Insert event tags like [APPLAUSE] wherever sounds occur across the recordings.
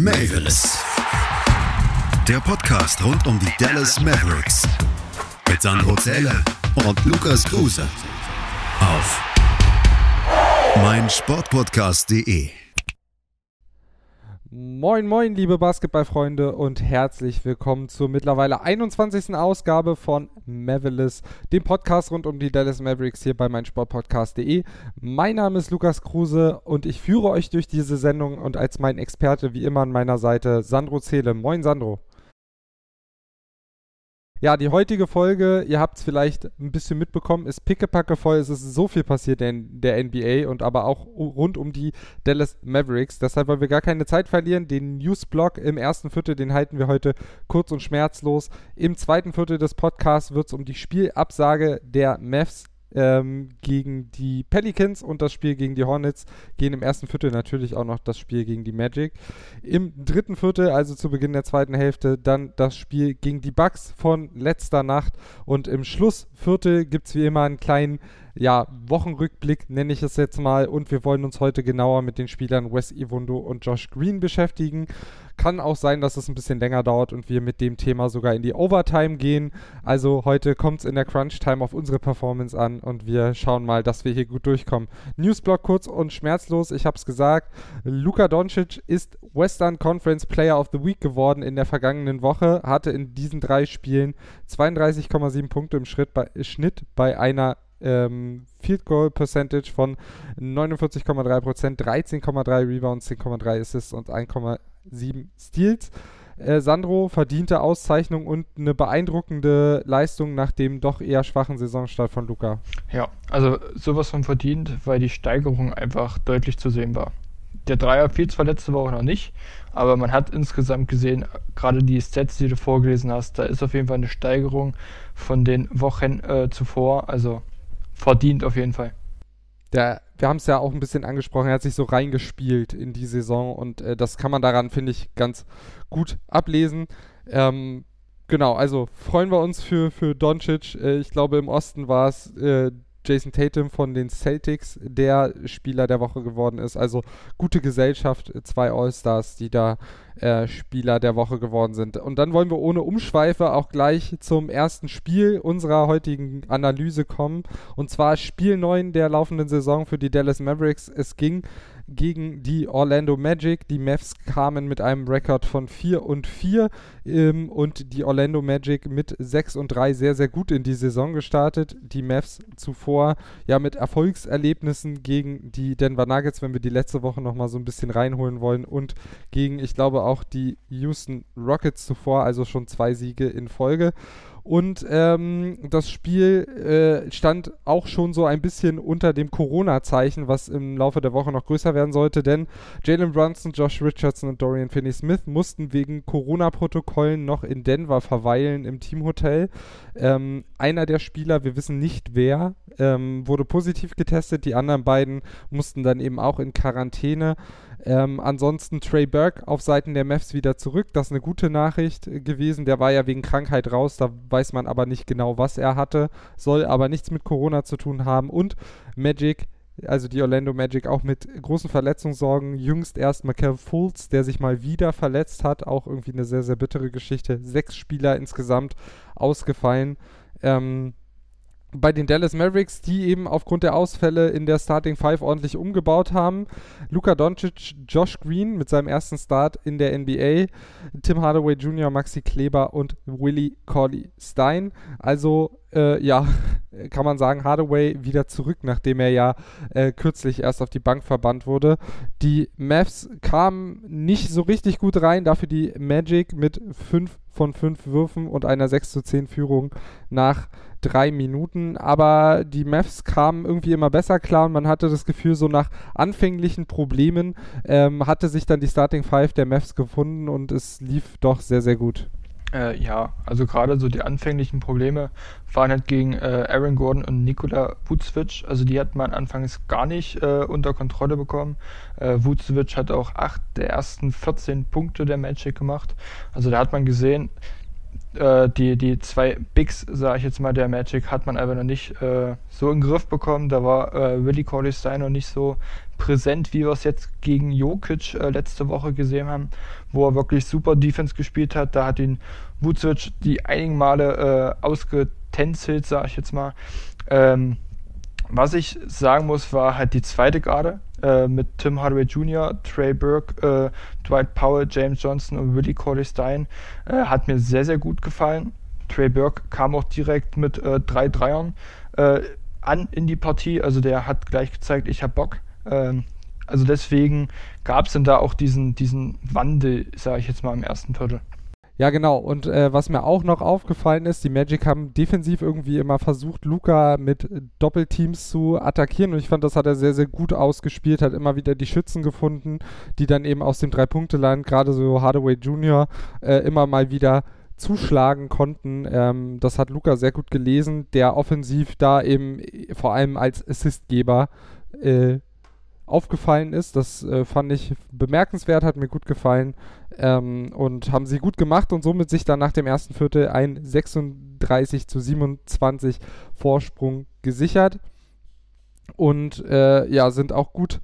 Mavis. Der Podcast rund um die Dallas Mavericks. Mit Sandro Zähler und Lukas Kruse. Auf meinsportpodcast.de. Moin, moin, liebe Basketballfreunde und herzlich willkommen zur mittlerweile 21. Ausgabe von Mavericks, dem Podcast rund um die Dallas Mavericks hier bei meinsportpodcast.de. Mein Name ist Lukas Kruse und ich führe euch durch diese Sendung und als mein Experte wie immer an meiner Seite Sandro Zähle. Moin, Sandro. Ja, die heutige Folge, ihr habt es vielleicht ein bisschen mitbekommen, ist pickepacke voll. Es ist so viel passiert in der NBA und aber auch rund um die Dallas Mavericks. Deshalb wollen wir gar keine Zeit verlieren. Den Newsblock im ersten Viertel, den halten wir heute kurz und schmerzlos. Im zweiten Viertel des Podcasts wird es um die Spielabsage der Mavs ähm, gegen die Pelicans und das Spiel gegen die Hornets gehen im ersten Viertel natürlich auch noch das Spiel gegen die Magic. Im dritten Viertel, also zu Beginn der zweiten Hälfte, dann das Spiel gegen die Bucks von letzter Nacht und im Schlussviertel gibt es wie immer einen kleinen ja, Wochenrückblick nenne ich es jetzt mal und wir wollen uns heute genauer mit den Spielern Wes Ivundo und Josh Green beschäftigen. Kann auch sein, dass es ein bisschen länger dauert und wir mit dem Thema sogar in die Overtime gehen. Also heute kommt es in der Crunch Time auf unsere Performance an und wir schauen mal, dass wir hier gut durchkommen. Newsblock kurz und schmerzlos, ich habe es gesagt. Luka Doncic ist Western Conference Player of the Week geworden in der vergangenen Woche, hatte in diesen drei Spielen 32,7 Punkte im Schritt bei, Schnitt bei einer ähm, Field Goal Percentage von 49,3%, 13,3 Rebounds, 10,3 Assists und 1,7 Steals. Äh, Sandro verdiente Auszeichnung und eine beeindruckende Leistung nach dem doch eher schwachen Saisonstart von Luca. Ja, also sowas von verdient, weil die Steigerung einfach deutlich zu sehen war. Der Dreier fiel zwar letzte Woche noch nicht, aber man hat insgesamt gesehen, gerade die Stats, die du vorgelesen hast, da ist auf jeden Fall eine Steigerung von den Wochen äh, zuvor. Also verdient auf jeden Fall. Der, wir haben es ja auch ein bisschen angesprochen, er hat sich so reingespielt in die Saison und äh, das kann man daran, finde ich, ganz gut ablesen. Ähm, genau, also freuen wir uns für, für Doncic. Äh, ich glaube, im Osten war es äh, Jason Tatum von den Celtics, der Spieler der Woche geworden ist. Also gute Gesellschaft, zwei All-Stars, die da äh, Spieler der Woche geworden sind. Und dann wollen wir ohne Umschweife auch gleich zum ersten Spiel unserer heutigen Analyse kommen. Und zwar Spiel 9 der laufenden Saison für die Dallas Mavericks. Es ging gegen die Orlando Magic. Die Mavs kamen mit einem Rekord von 4 und 4 ähm, und die Orlando Magic mit 6 und 3 sehr, sehr gut in die Saison gestartet. Die Mavs zuvor ja mit Erfolgserlebnissen gegen die Denver Nuggets, wenn wir die letzte Woche nochmal so ein bisschen reinholen wollen und gegen, ich glaube, auch die Houston Rockets zuvor, also schon zwei Siege in Folge. Und ähm, das Spiel äh, stand auch schon so ein bisschen unter dem Corona-Zeichen, was im Laufe der Woche noch größer werden sollte, denn Jalen Brunson, Josh Richardson und Dorian Finney-Smith mussten wegen Corona-Protokollen noch in Denver verweilen im Teamhotel. Ähm, einer der Spieler, wir wissen nicht wer, ähm, wurde positiv getestet, die anderen beiden mussten dann eben auch in Quarantäne. Ähm, ansonsten Trey Burke auf Seiten der Mavs wieder zurück. Das ist eine gute Nachricht äh, gewesen. Der war ja wegen Krankheit raus. Da weiß man aber nicht genau, was er hatte. Soll aber nichts mit Corona zu tun haben. Und Magic also die Orlando Magic auch mit großen Verletzungssorgen. Jüngst erst Michael Fultz, der sich mal wieder verletzt hat. Auch irgendwie eine sehr, sehr bittere Geschichte. Sechs Spieler insgesamt ausgefallen. Ähm, bei den Dallas Mavericks, die eben aufgrund der Ausfälle in der Starting Five ordentlich umgebaut haben. Luka Doncic, Josh Green mit seinem ersten Start in der NBA, Tim Hardaway Jr., Maxi Kleber und Willie Corley Stein. Also äh, ja, [LAUGHS] kann man sagen, Hardaway wieder zurück, nachdem er ja äh, kürzlich erst auf die Bank verbannt wurde. Die Mavs kamen nicht so richtig gut rein, dafür die Magic mit 5 von 5 Würfen und einer 6 zu 10 Führung nach drei Minuten, aber die Mavs kamen irgendwie immer besser klar und man hatte das Gefühl, so nach anfänglichen Problemen ähm, hatte sich dann die Starting Five der Mavs gefunden und es lief doch sehr, sehr gut. Äh, ja, also gerade so die anfänglichen Probleme waren halt gegen äh, Aaron Gordon und Nikola Vucevic. Also die hat man anfangs gar nicht äh, unter Kontrolle bekommen. Äh, Vucevic hat auch acht der ersten 14 Punkte der Magic gemacht. Also da hat man gesehen, äh, die, die zwei Bigs, sage ich jetzt mal, der Magic hat man einfach noch nicht äh, so in den Griff bekommen. Da war äh, Willie Corley Stein noch nicht so präsent, wie wir es jetzt gegen Jokic äh, letzte Woche gesehen haben, wo er wirklich super Defense gespielt hat. Da hat ihn Vucic die einigen Male äh, ausgetänzelt, sage ich jetzt mal. Ähm, was ich sagen muss, war halt die zweite Garde äh, mit Tim Hardaway Jr., Trey Burke, äh, Dwight Powell, James Johnson und Willie Corley Stein. Äh, hat mir sehr, sehr gut gefallen. Trey Burke kam auch direkt mit äh, drei Dreiern äh, an in die Partie. Also der hat gleich gezeigt, ich habe Bock. Ähm, also deswegen gab es dann da auch diesen, diesen Wandel, sage ich jetzt mal, im ersten Viertel. Ja, genau. Und äh, was mir auch noch aufgefallen ist, die Magic haben defensiv irgendwie immer versucht, Luca mit Doppelteams zu attackieren. Und ich fand, das hat er sehr, sehr gut ausgespielt, hat immer wieder die Schützen gefunden, die dann eben aus dem Drei-Punkte-Land, gerade so Hardaway Jr., äh, immer mal wieder zuschlagen konnten. Ähm, das hat Luca sehr gut gelesen, der offensiv da eben vor allem als Assistgeber äh, aufgefallen ist. Das äh, fand ich bemerkenswert, hat mir gut gefallen ähm, und haben sie gut gemacht und somit sich dann nach dem ersten Viertel ein 36 zu 27 Vorsprung gesichert und äh, ja, sind auch gut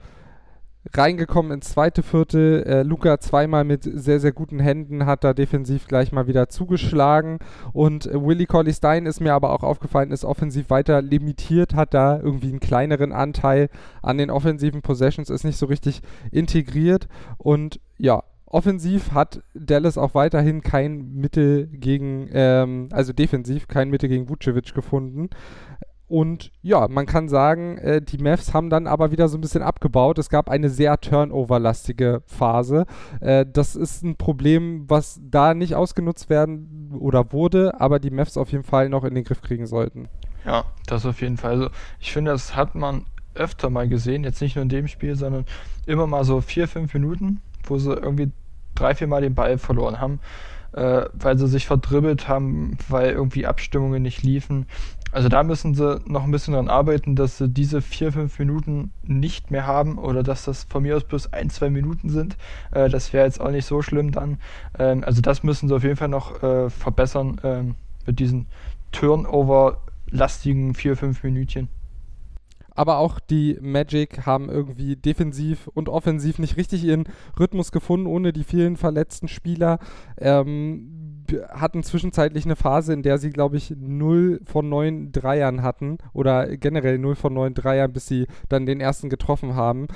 reingekommen ins zweite Viertel. Äh, Luca zweimal mit sehr, sehr guten Händen hat da defensiv gleich mal wieder zugeschlagen. Und äh, Willie Colley Stein ist mir aber auch aufgefallen, ist offensiv weiter limitiert, hat da irgendwie einen kleineren Anteil an den offensiven Possessions, ist nicht so richtig integriert. Und ja, offensiv hat Dallas auch weiterhin kein Mittel gegen, ähm, also defensiv kein Mittel gegen Vucevic gefunden. Und ja, man kann sagen, äh, die Mavs haben dann aber wieder so ein bisschen abgebaut. Es gab eine sehr turnoverlastige Phase. Äh, das ist ein Problem, was da nicht ausgenutzt werden oder wurde, aber die Mavs auf jeden Fall noch in den Griff kriegen sollten. Ja, das auf jeden Fall. Also ich finde, das hat man öfter mal gesehen, jetzt nicht nur in dem Spiel, sondern immer mal so vier, fünf Minuten, wo sie irgendwie drei, vier Mal den Ball verloren haben, äh, weil sie sich verdribbelt haben, weil irgendwie Abstimmungen nicht liefen. Also da müssen sie noch ein bisschen dran arbeiten, dass sie diese vier, fünf Minuten nicht mehr haben oder dass das von mir aus bloß ein, zwei Minuten sind. Äh, das wäre jetzt auch nicht so schlimm dann. Ähm, also das müssen sie auf jeden Fall noch äh, verbessern ähm, mit diesen Turnover-lastigen vier, fünf Minütchen aber auch die Magic haben irgendwie defensiv und offensiv nicht richtig ihren Rhythmus gefunden, ohne die vielen verletzten Spieler. Ähm, hatten zwischenzeitlich eine Phase, in der sie, glaube ich, 0 von 9 Dreiern hatten oder generell 0 von 9 Dreiern, bis sie dann den ersten getroffen haben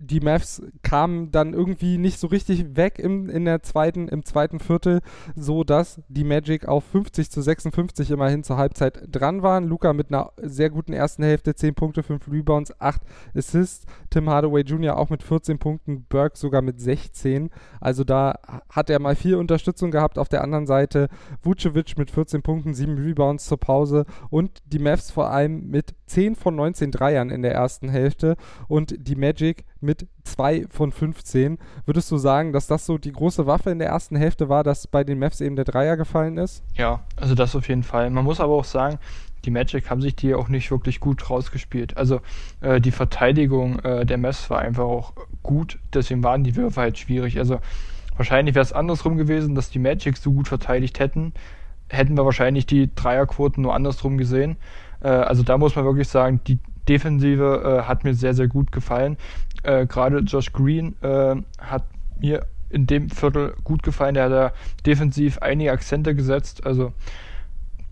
die Mavs kamen dann irgendwie nicht so richtig weg im, in der zweiten, im zweiten Viertel, so dass die Magic auf 50 zu 56 immerhin zur Halbzeit dran waren. Luca mit einer sehr guten ersten Hälfte, 10 Punkte, 5 Rebounds, 8 Assists. Tim Hardaway Jr. auch mit 14 Punkten, Burke sogar mit 16. Also da hat er mal viel Unterstützung gehabt. Auf der anderen Seite Vucevic mit 14 Punkten, 7 Rebounds zur Pause und die Mavs vor allem mit 10 von 19 Dreiern in der ersten Hälfte und die Magic mit 2 von 15. Würdest du sagen, dass das so die große Waffe in der ersten Hälfte war, dass bei den Mavs eben der Dreier gefallen ist? Ja, also das auf jeden Fall. Man muss aber auch sagen, die Magic haben sich die auch nicht wirklich gut rausgespielt. Also äh, die Verteidigung äh, der Mavs war einfach auch gut, deswegen waren die Würfe halt schwierig. Also wahrscheinlich wäre es andersrum gewesen, dass die Magic so gut verteidigt hätten, hätten wir wahrscheinlich die Dreierquoten nur andersrum gesehen. Äh, also da muss man wirklich sagen, die Defensive äh, hat mir sehr, sehr gut gefallen. Äh, Gerade Josh Green äh, hat mir in dem Viertel gut gefallen. Der hat da defensiv einige Akzente gesetzt. Also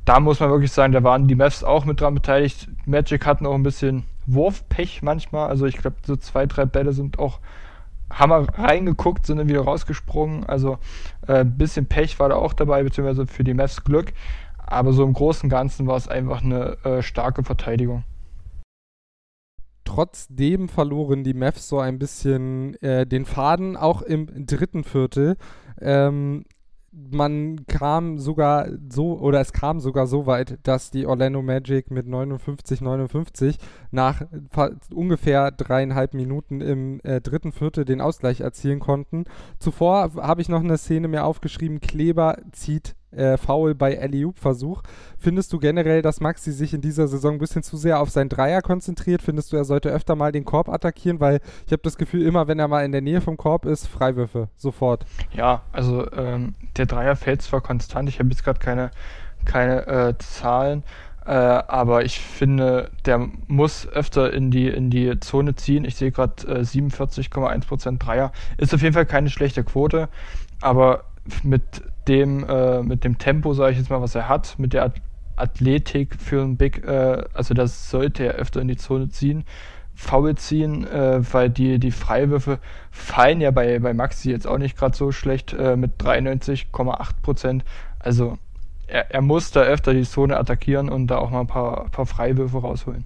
da muss man wirklich sagen, da waren die Mavs auch mit dran beteiligt. Magic hatten auch ein bisschen Wurfpech manchmal. Also ich glaube, so zwei, drei Bälle sind auch wir reingeguckt, sind dann wieder rausgesprungen. Also ein äh, bisschen Pech war da auch dabei, beziehungsweise für die Mavs Glück. Aber so im Großen und Ganzen war es einfach eine äh, starke Verteidigung trotzdem verloren die Mavs so ein bisschen äh, den Faden, auch im dritten Viertel. Ähm, man kam sogar so, oder es kam sogar so weit, dass die Orlando Magic mit 59, 59 nach ungefähr dreieinhalb Minuten im äh, dritten Viertel den Ausgleich erzielen konnten. Zuvor habe ich noch eine Szene mir aufgeschrieben, Kleber zieht äh, Foul bei Eliup-Versuch. Findest du generell, dass Maxi sich in dieser Saison ein bisschen zu sehr auf seinen Dreier konzentriert? Findest du, er sollte öfter mal den Korb attackieren? Weil ich habe das Gefühl, immer wenn er mal in der Nähe vom Korb ist, Freiwürfe, sofort. Ja, also ähm, der Dreier fällt zwar konstant, ich habe jetzt gerade keine, keine äh, Zahlen, äh, aber ich finde, der muss öfter in die, in die Zone ziehen. Ich sehe gerade äh, 47,1% Dreier. Ist auf jeden Fall keine schlechte Quote, aber mit dem, äh, mit dem Tempo, sage ich jetzt mal, was er hat, mit der Athletik für ein Big, äh, also das sollte er öfter in die Zone ziehen. Foul ziehen, äh, weil die, die Freiwürfe fallen ja bei, bei Maxi jetzt auch nicht gerade so schlecht äh, mit 93,8 Also er, er muss da öfter die Zone attackieren und da auch mal ein paar, paar Freiwürfe rausholen.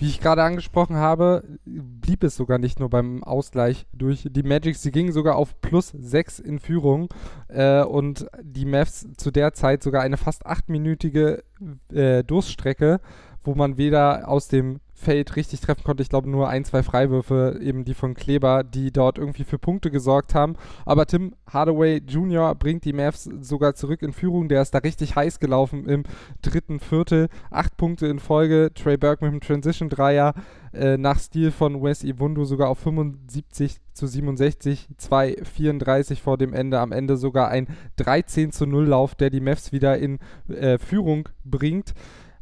Wie ich gerade angesprochen habe, blieb es sogar nicht nur beim Ausgleich durch die Magic. Sie gingen sogar auf plus 6 in Führung äh, und die Mavs zu der Zeit sogar eine fast achtminütige äh, Durststrecke, wo man weder aus dem Feld richtig treffen konnte. Ich glaube nur ein, zwei Freiwürfe, eben die von Kleber, die dort irgendwie für Punkte gesorgt haben. Aber Tim Hardaway Jr. bringt die Mavs sogar zurück in Führung. Der ist da richtig heiß gelaufen im dritten Viertel. Acht Punkte in Folge. Trey Burke mit dem Transition-Dreier äh, nach Stil von Wes Iwundu sogar auf 75 zu 67, 2,34 vor dem Ende. Am Ende sogar ein 13 zu 0 Lauf, der die Mavs wieder in äh, Führung bringt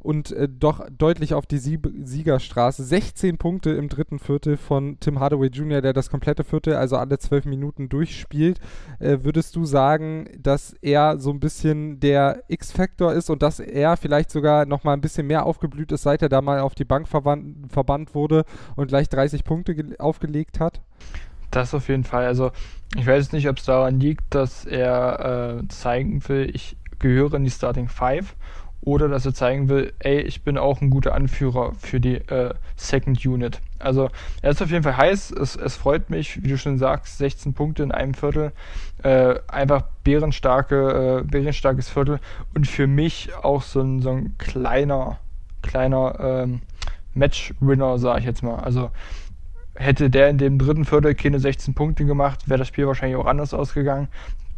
und äh, doch deutlich auf die Sieg Siegerstraße. 16 Punkte im dritten Viertel von Tim Hardaway Jr., der das komplette Viertel, also alle zwölf Minuten durchspielt. Äh, würdest du sagen, dass er so ein bisschen der X-Faktor ist und dass er vielleicht sogar noch mal ein bisschen mehr aufgeblüht ist, seit er da mal auf die Bank verbannt wurde und gleich 30 Punkte aufgelegt hat? Das auf jeden Fall. Also ich weiß nicht, ob es daran liegt, dass er äh, zeigen will, ich gehöre in die Starting Five oder dass er zeigen will, ey, ich bin auch ein guter Anführer für die äh, Second Unit. Also er ist auf jeden Fall heiß, es, es freut mich, wie du schon sagst, 16 Punkte in einem Viertel, äh, einfach bärenstarke, äh, bärenstarkes Viertel und für mich auch so ein, so ein kleiner, kleiner ähm, Match-Winner, sage ich jetzt mal. Also hätte der in dem dritten Viertel keine 16 Punkte gemacht, wäre das Spiel wahrscheinlich auch anders ausgegangen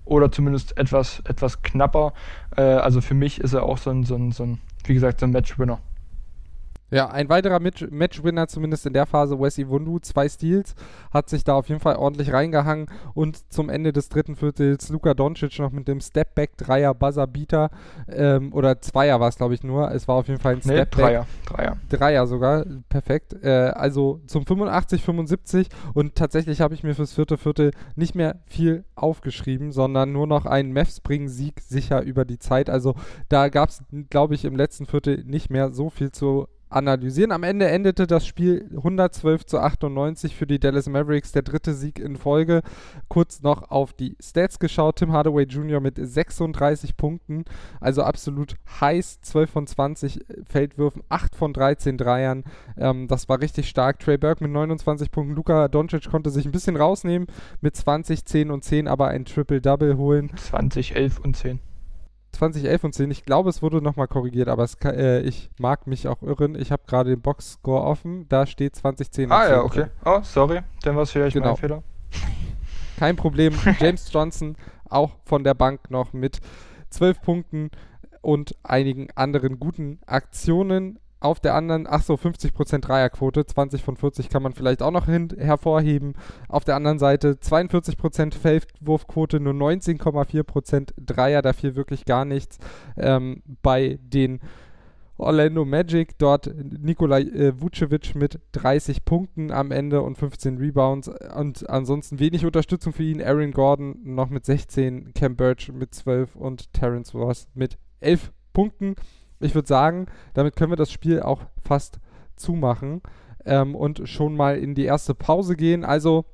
oder zumindest etwas, etwas knapper. Äh, also für mich ist er auch so ein, so ein, so ein wie gesagt, so ein Matchwinner. Ja, ein weiterer Matchwinner, zumindest in der Phase, Wesley Wundu, zwei Steals, hat sich da auf jeden Fall ordentlich reingehangen und zum Ende des dritten Viertels Luka Doncic noch mit dem Stepback Dreier Buzzer Beater ähm, oder Zweier war es glaube ich nur, es war auf jeden Fall ein Stepback. Nee, Dreier, Dreier. Dreier sogar, perfekt. Äh, also zum 85, 75 und tatsächlich habe ich mir fürs vierte Viertel nicht mehr viel aufgeschrieben, sondern nur noch einen Mavs-Bringen-Sieg sicher über die Zeit. Also da gab es, glaube ich, im letzten Viertel nicht mehr so viel zu analysieren. Am Ende endete das Spiel 112 zu 98 für die Dallas Mavericks, der dritte Sieg in Folge. Kurz noch auf die Stats geschaut. Tim Hardaway Jr. mit 36 Punkten, also absolut heiß. 12 von 20 Feldwürfen, 8 von 13 Dreiern. Ähm, das war richtig stark. Trey Burke mit 29 Punkten. Luka Doncic konnte sich ein bisschen rausnehmen mit 20, 10 und 10, aber ein Triple-Double holen. 20, 11 und 10. 2011 und 10. Ich glaube, es wurde nochmal korrigiert, aber kann, äh, ich mag mich auch irren. Ich habe gerade den Box-Score offen. Da steht 2010. Ah, ja, okay. Oh, sorry. Dann war es vielleicht genau. mein Fehler. Kein Problem. [LAUGHS] James Johnson auch von der Bank noch mit 12 Punkten und einigen anderen guten Aktionen. Auf der anderen, ach so, 50% Dreierquote, 20 von 40 kann man vielleicht auch noch hin, hervorheben. Auf der anderen Seite 42% Feldwurfquote, nur 19,4% Dreier, da fiel wirklich gar nichts. Ähm, bei den Orlando Magic, dort Nikola äh, Vucevic mit 30 Punkten am Ende und 15 Rebounds und ansonsten wenig Unterstützung für ihn. Aaron Gordon noch mit 16, Cam Birch mit 12 und Terrence Ross mit 11 Punkten ich würde sagen, damit können wir das Spiel auch fast zumachen ähm, und schon mal in die erste Pause gehen. Also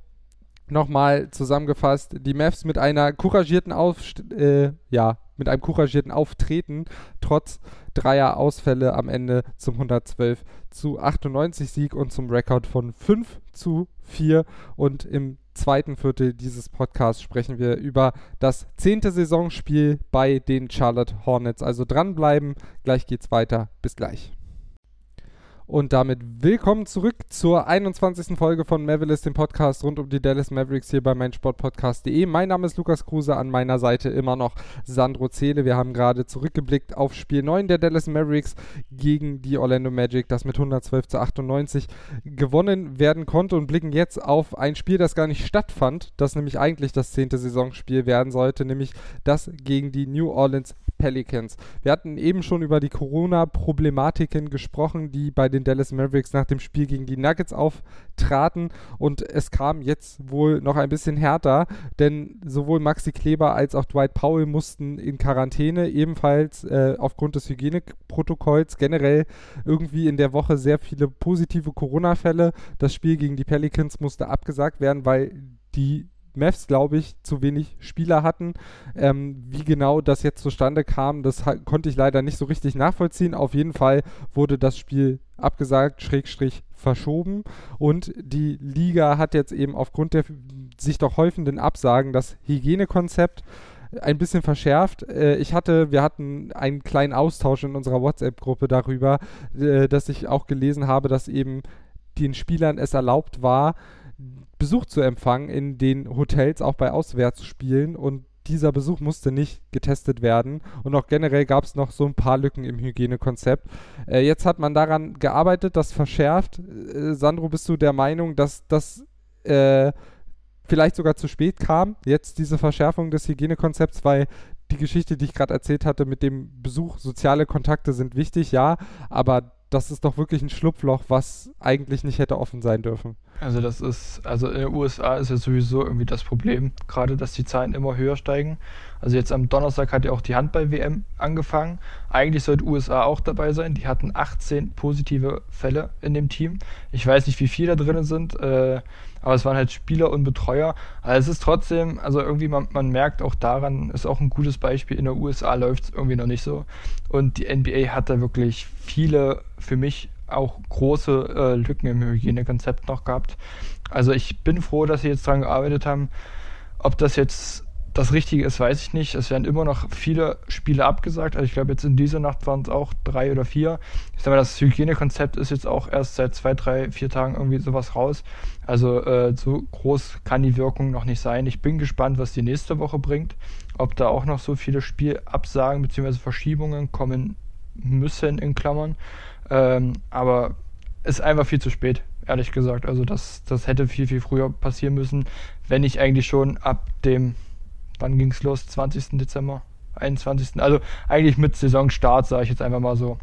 nochmal zusammengefasst, die Mavs mit einer couragierten Aufst äh, ja, mit einem couragierten Auftreten, trotz dreier Ausfälle am Ende zum 112 zu 98 Sieg und zum Rekord von 5 zu 4 und im zweiten Viertel dieses Podcasts sprechen wir über das zehnte Saisonspiel bei den Charlotte Hornets. Also dranbleiben, gleich geht's weiter. Bis gleich. Und damit willkommen zurück zur 21. Folge von Mavericks, dem Podcast rund um die Dallas Mavericks hier bei meinsportpodcast.de. Mein Name ist Lukas Kruse, an meiner Seite immer noch Sandro Zähle. Wir haben gerade zurückgeblickt auf Spiel 9 der Dallas Mavericks gegen die Orlando Magic, das mit 112 zu 98 gewonnen werden konnte und blicken jetzt auf ein Spiel, das gar nicht stattfand, das nämlich eigentlich das zehnte Saisonspiel werden sollte, nämlich das gegen die New Orleans Pelicans. Wir hatten eben schon über die Corona-Problematiken gesprochen, die bei den Dallas Mavericks nach dem Spiel gegen die Nuggets auftraten und es kam jetzt wohl noch ein bisschen härter, denn sowohl Maxi Kleber als auch Dwight Powell mussten in Quarantäne, ebenfalls äh, aufgrund des Hygieneprotokolls, generell irgendwie in der Woche sehr viele positive Corona-Fälle. Das Spiel gegen die Pelicans musste abgesagt werden, weil die Mavs, glaube ich, zu wenig Spieler hatten. Ähm, wie genau das jetzt zustande kam, das konnte ich leider nicht so richtig nachvollziehen. Auf jeden Fall wurde das Spiel abgesagt, Schrägstrich verschoben und die Liga hat jetzt eben aufgrund der sich doch häufenden Absagen das Hygienekonzept ein bisschen verschärft. Äh, ich hatte, wir hatten einen kleinen Austausch in unserer WhatsApp-Gruppe darüber, äh, dass ich auch gelesen habe, dass eben den Spielern es erlaubt war, Besuch zu empfangen in den Hotels, auch bei Auswärtsspielen. Und dieser Besuch musste nicht getestet werden. Und auch generell gab es noch so ein paar Lücken im Hygienekonzept. Äh, jetzt hat man daran gearbeitet, das verschärft. Äh, Sandro, bist du der Meinung, dass das äh, vielleicht sogar zu spät kam, jetzt diese Verschärfung des Hygienekonzepts, weil die Geschichte, die ich gerade erzählt hatte mit dem Besuch, soziale Kontakte sind wichtig, ja, aber das ist doch wirklich ein Schlupfloch, was eigentlich nicht hätte offen sein dürfen. Also das ist, also in den USA ist ja sowieso irgendwie das Problem, gerade dass die Zahlen immer höher steigen. Also jetzt am Donnerstag hat ja auch die Handball-WM angefangen. Eigentlich sollte USA auch dabei sein. Die hatten 18 positive Fälle in dem Team. Ich weiß nicht, wie viele da drin sind, äh, aber es waren halt Spieler und Betreuer. Aber es ist trotzdem, also irgendwie, man, man merkt auch daran, ist auch ein gutes Beispiel, in der USA läuft es irgendwie noch nicht so. Und die NBA hat da wirklich viele für mich auch große äh, Lücken im Hygienekonzept noch gehabt. Also ich bin froh, dass sie jetzt daran gearbeitet haben. Ob das jetzt das Richtige ist, weiß ich nicht. Es werden immer noch viele Spiele abgesagt. Also ich glaube, jetzt in dieser Nacht waren es auch drei oder vier. Ich sage mal, das Hygienekonzept ist jetzt auch erst seit zwei, drei, vier Tagen irgendwie sowas raus. Also äh, so groß kann die Wirkung noch nicht sein. Ich bin gespannt, was die nächste Woche bringt. Ob da auch noch so viele Spielabsagen bzw. Verschiebungen kommen müssen, in Klammern. Ähm, aber ist einfach viel zu spät, ehrlich gesagt. Also das, das hätte viel, viel früher passieren müssen, wenn ich eigentlich schon ab dem, wann ging es los? 20. Dezember? 21. Also eigentlich mit Saisonstart, sage ich jetzt einfach mal so.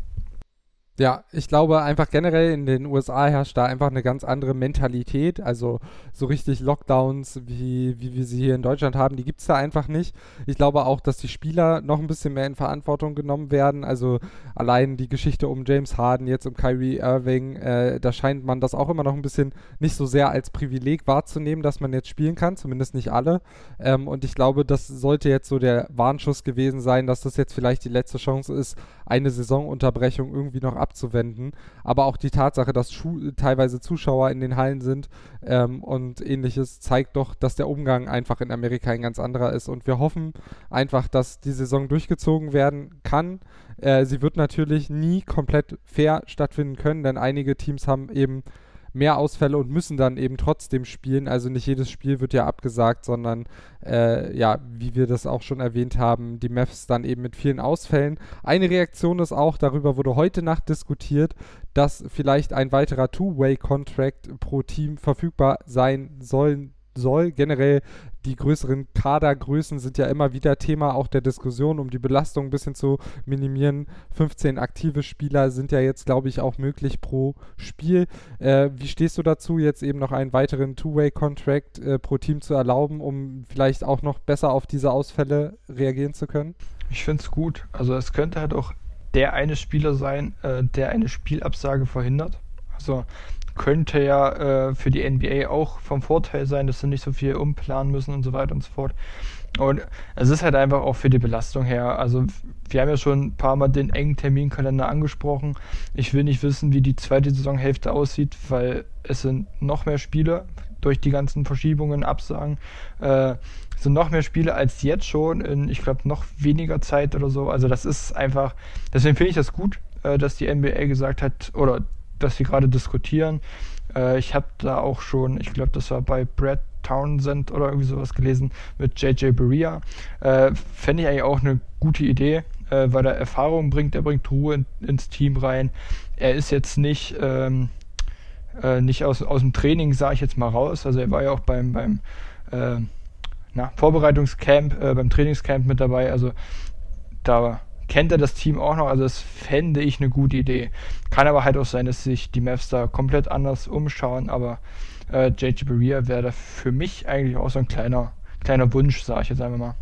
Ja, ich glaube einfach generell in den USA herrscht da einfach eine ganz andere Mentalität. Also so richtig Lockdowns, wie, wie wir sie hier in Deutschland haben, die gibt es da einfach nicht. Ich glaube auch, dass die Spieler noch ein bisschen mehr in Verantwortung genommen werden. Also allein die Geschichte um James Harden, jetzt um Kyrie Irving, äh, da scheint man das auch immer noch ein bisschen nicht so sehr als Privileg wahrzunehmen, dass man jetzt spielen kann, zumindest nicht alle. Ähm, und ich glaube, das sollte jetzt so der Warnschuss gewesen sein, dass das jetzt vielleicht die letzte Chance ist, eine Saisonunterbrechung irgendwie noch abzuwenden. Aber auch die Tatsache, dass Schu teilweise Zuschauer in den Hallen sind ähm, und ähnliches, zeigt doch, dass der Umgang einfach in Amerika ein ganz anderer ist. Und wir hoffen einfach, dass die Saison durchgezogen werden kann. Äh, sie wird natürlich nie komplett fair stattfinden können, denn einige Teams haben eben mehr Ausfälle und müssen dann eben trotzdem spielen. Also nicht jedes Spiel wird ja abgesagt, sondern äh, ja, wie wir das auch schon erwähnt haben, die Mavs dann eben mit vielen Ausfällen. Eine Reaktion ist auch, darüber wurde heute Nacht diskutiert, dass vielleicht ein weiterer Two-Way-Contract pro Team verfügbar sein sollen soll. Generell die größeren Kadergrößen sind ja immer wieder Thema auch der Diskussion, um die Belastung ein bisschen zu minimieren. 15 aktive Spieler sind ja jetzt, glaube ich, auch möglich pro Spiel. Äh, wie stehst du dazu, jetzt eben noch einen weiteren Two-Way-Contract äh, pro Team zu erlauben, um vielleicht auch noch besser auf diese Ausfälle reagieren zu können? Ich finde es gut. Also es könnte halt auch der eine Spieler sein, äh, der eine Spielabsage verhindert. Also könnte ja äh, für die NBA auch vom Vorteil sein, dass sie nicht so viel umplanen müssen und so weiter und so fort. Und es ist halt einfach auch für die Belastung her. Also wir haben ja schon ein paar Mal den engen Terminkalender angesprochen. Ich will nicht wissen, wie die zweite Saisonhälfte aussieht, weil es sind noch mehr Spiele durch die ganzen Verschiebungen, Absagen. Äh, sind noch mehr Spiele als jetzt schon in, ich glaube, noch weniger Zeit oder so. Also das ist einfach, deswegen finde ich das gut, äh, dass die NBA gesagt hat, oder was sie gerade diskutieren. Äh, ich habe da auch schon, ich glaube, das war bei Brad Townsend oder irgendwie sowas gelesen mit JJ Berea. Äh, Fände ich eigentlich auch eine gute Idee, äh, weil er Erfahrung bringt, er bringt Ruhe in, ins Team rein. Er ist jetzt nicht, ähm, äh, nicht aus, aus dem Training, sage ich jetzt mal raus. Also er war ja auch beim, beim äh, na, Vorbereitungscamp, äh, beim Trainingscamp mit dabei. Also da kennt er das Team auch noch. Also das fände ich eine gute Idee. Kann aber halt auch sein, dass sich die Mavs da komplett anders umschauen. Aber äh, JJ Berea wäre für mich eigentlich auch so ein kleiner, kleiner Wunsch, sage ich jetzt einfach mal.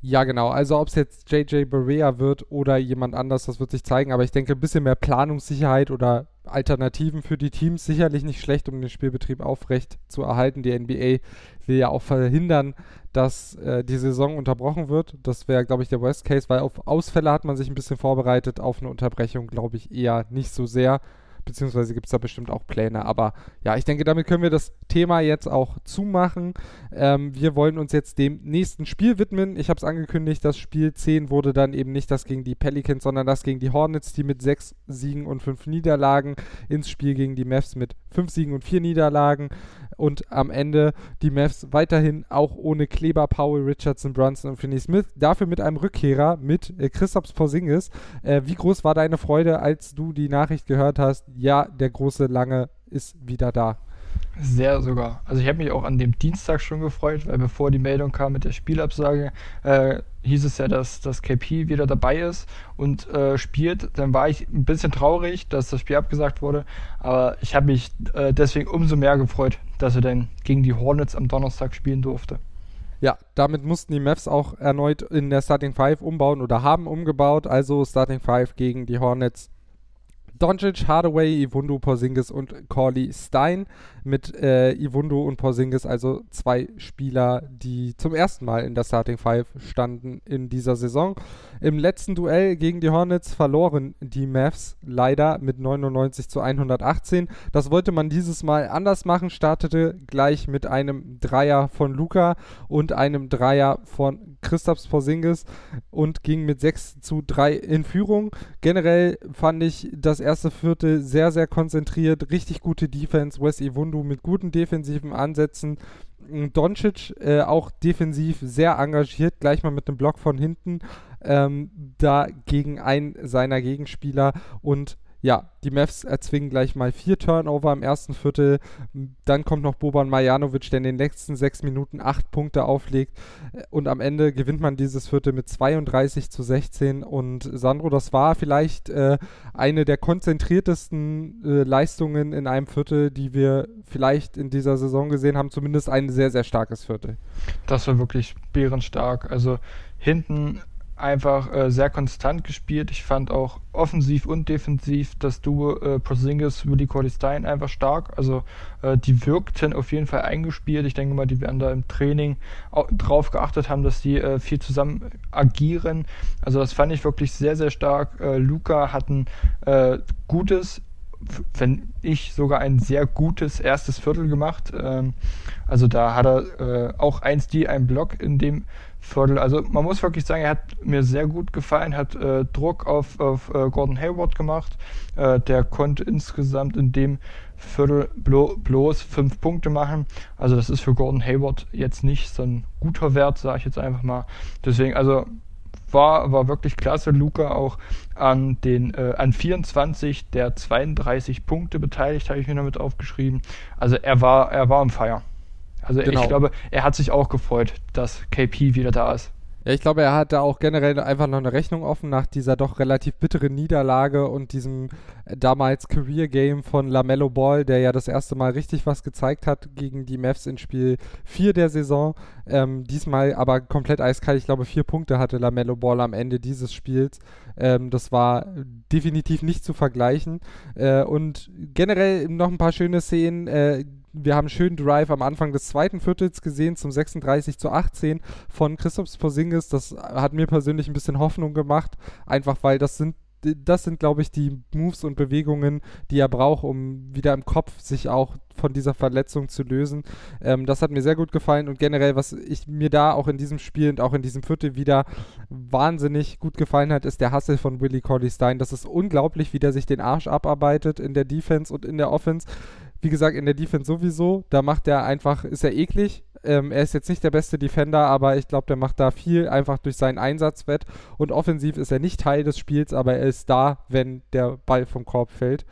Ja, genau. Also ob es jetzt JJ Berea wird oder jemand anders, das wird sich zeigen. Aber ich denke, ein bisschen mehr Planungssicherheit oder Alternativen für die Teams sicherlich nicht schlecht, um den Spielbetrieb aufrecht zu erhalten. Die NBA will ja auch verhindern, dass äh, die Saison unterbrochen wird. Das wäre, glaube ich, der Worst Case, weil auf Ausfälle hat man sich ein bisschen vorbereitet. Auf eine Unterbrechung, glaube ich, eher nicht so sehr beziehungsweise gibt es da bestimmt auch Pläne. Aber ja, ich denke, damit können wir das Thema jetzt auch zumachen. Ähm, wir wollen uns jetzt dem nächsten Spiel widmen. Ich habe es angekündigt, das Spiel 10 wurde dann eben nicht das gegen die Pelicans, sondern das gegen die Hornets, die mit 6 Siegen und 5 Niederlagen ins Spiel gegen die Mavs mit 5 Siegen und 4 Niederlagen und am Ende die Mavs weiterhin auch ohne Kleber, Powell, Richardson, Brunson und Finney Smith. Dafür mit einem Rückkehrer, mit äh, Christophs Porzingis. Äh, wie groß war deine Freude, als du die Nachricht gehört hast? Ja, der große Lange ist wieder da. Sehr sogar. Also ich habe mich auch an dem Dienstag schon gefreut, weil bevor die Meldung kam mit der Spielabsage, äh, hieß es ja, dass das KP wieder dabei ist und äh, spielt. Dann war ich ein bisschen traurig, dass das Spiel abgesagt wurde, aber ich habe mich äh, deswegen umso mehr gefreut, dass er dann gegen die Hornets am Donnerstag spielen durfte. Ja, damit mussten die Mavs auch erneut in der Starting Five umbauen oder haben umgebaut. Also Starting Five gegen die Hornets Doncic, Hardaway, Iwundu, Porzingis und Corley Stein mit äh, Iwundu und Porzingis, also zwei Spieler, die zum ersten Mal in der Starting Five standen in dieser Saison. Im letzten Duell gegen die Hornets verloren die Mavs leider mit 99 zu 118. Das wollte man dieses Mal anders machen, startete gleich mit einem Dreier von Luca und einem Dreier von Christaps Porzingis und ging mit 6 zu 3 in Führung. Generell fand ich das erste Viertel sehr, sehr konzentriert, richtig gute Defense. Wes Iwundu mit guten defensiven Ansätzen. Doncic äh, auch defensiv sehr engagiert, gleich mal mit einem Block von hinten, ähm, da gegen einen seiner Gegenspieler und ja, die Mavs erzwingen gleich mal vier Turnover im ersten Viertel. Dann kommt noch Boban Marjanovic, der in den letzten sechs Minuten acht Punkte auflegt. Und am Ende gewinnt man dieses Viertel mit 32 zu 16. Und Sandro, das war vielleicht äh, eine der konzentriertesten äh, Leistungen in einem Viertel, die wir vielleicht in dieser Saison gesehen haben. Zumindest ein sehr, sehr starkes Viertel. Das war wirklich bärenstark. Also hinten einfach äh, sehr konstant gespielt. Ich fand auch offensiv und defensiv das Duo äh, Porzingis, Willi Cordy-Stein einfach stark. Also äh, die wirkten auf jeden Fall eingespielt. Ich denke mal, die werden da im Training auch drauf geachtet haben, dass die äh, viel zusammen agieren. Also das fand ich wirklich sehr, sehr stark. Äh, Luca hat ein äh, gutes wenn ich sogar ein sehr gutes erstes Viertel gemacht. Ähm, also da hat er äh, auch 1D, ein Block in dem Viertel. Also man muss wirklich sagen, er hat mir sehr gut gefallen, hat äh, Druck auf, auf äh, Gordon Hayward gemacht. Äh, der konnte insgesamt in dem Viertel blo bloß fünf Punkte machen. Also das ist für Gordon Hayward jetzt nicht so ein guter Wert, sage ich jetzt einfach mal. Deswegen, also war, war wirklich klasse. Luca auch an den äh, an 24 der 32 Punkte beteiligt, habe ich mir damit aufgeschrieben. Also er war, er war am Feier. Also genau. ich glaube, er hat sich auch gefreut, dass KP wieder da ist. Ja, ich glaube, er hat da auch generell einfach noch eine Rechnung offen nach dieser doch relativ bitteren Niederlage und diesem äh, damals Career Game von LaMelo Ball, der ja das erste Mal richtig was gezeigt hat gegen die Mavs in Spiel 4 der Saison. Ähm, diesmal aber komplett eiskalt. Ich glaube, vier Punkte hatte LaMelo Ball am Ende dieses Spiels. Ähm, das war definitiv nicht zu vergleichen. Äh, und generell noch ein paar schöne Szenen. Äh, wir haben einen schönen Drive am Anfang des zweiten Viertels gesehen zum 36 zu 18 von Christoph Porzingis. Das hat mir persönlich ein bisschen Hoffnung gemacht, einfach weil das sind das sind, glaube ich, die Moves und Bewegungen, die er braucht, um wieder im Kopf sich auch von dieser Verletzung zu lösen. Ähm, das hat mir sehr gut gefallen und generell, was ich mir da auch in diesem Spiel und auch in diesem Viertel wieder wahnsinnig gut gefallen hat, ist der Hustle von Willie Corley Stein. Das ist unglaublich, wie der sich den Arsch abarbeitet in der Defense und in der Offense. Wie gesagt, in der Defense sowieso. Da macht er einfach, ist er eklig. Ähm, er ist jetzt nicht der beste Defender, aber ich glaube, der macht da viel einfach durch seinen Einsatzwert. Und offensiv ist er nicht Teil des Spiels, aber er ist da, wenn der Ball vom Korb fällt.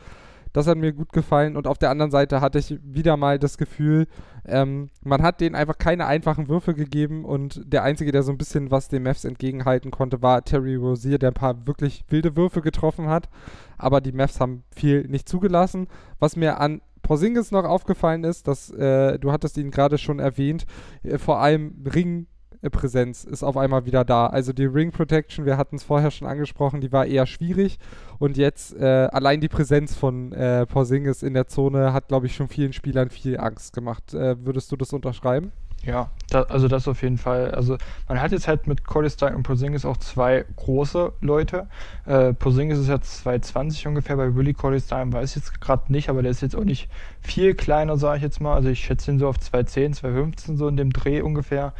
Das hat mir gut gefallen. Und auf der anderen Seite hatte ich wieder mal das Gefühl, ähm, man hat denen einfach keine einfachen Würfe gegeben. Und der Einzige, der so ein bisschen was den Mavs entgegenhalten konnte, war Terry Rozier, der ein paar wirklich wilde Würfe getroffen hat. Aber die Mavs haben viel nicht zugelassen. Was mir an Porzingis noch aufgefallen ist, dass äh, du hattest ihn gerade schon erwähnt, äh, vor allem Ringpräsenz ist auf einmal wieder da. Also die Ring Protection, wir hatten es vorher schon angesprochen, die war eher schwierig und jetzt äh, allein die Präsenz von äh, Porzingis in der Zone hat, glaube ich, schon vielen Spielern viel Angst gemacht. Äh, würdest du das unterschreiben? Ja, da, also das auf jeden Fall. Also man hat jetzt halt mit Cordestein und Porzingis auch zwei große Leute. Äh, Porzingis ist jetzt 2,20 ungefähr, bei Willy Cordestein weiß ich jetzt gerade nicht, aber der ist jetzt auch nicht viel kleiner, sage ich jetzt mal. Also ich schätze ihn so auf 2,10, 2,15 so in dem Dreh ungefähr.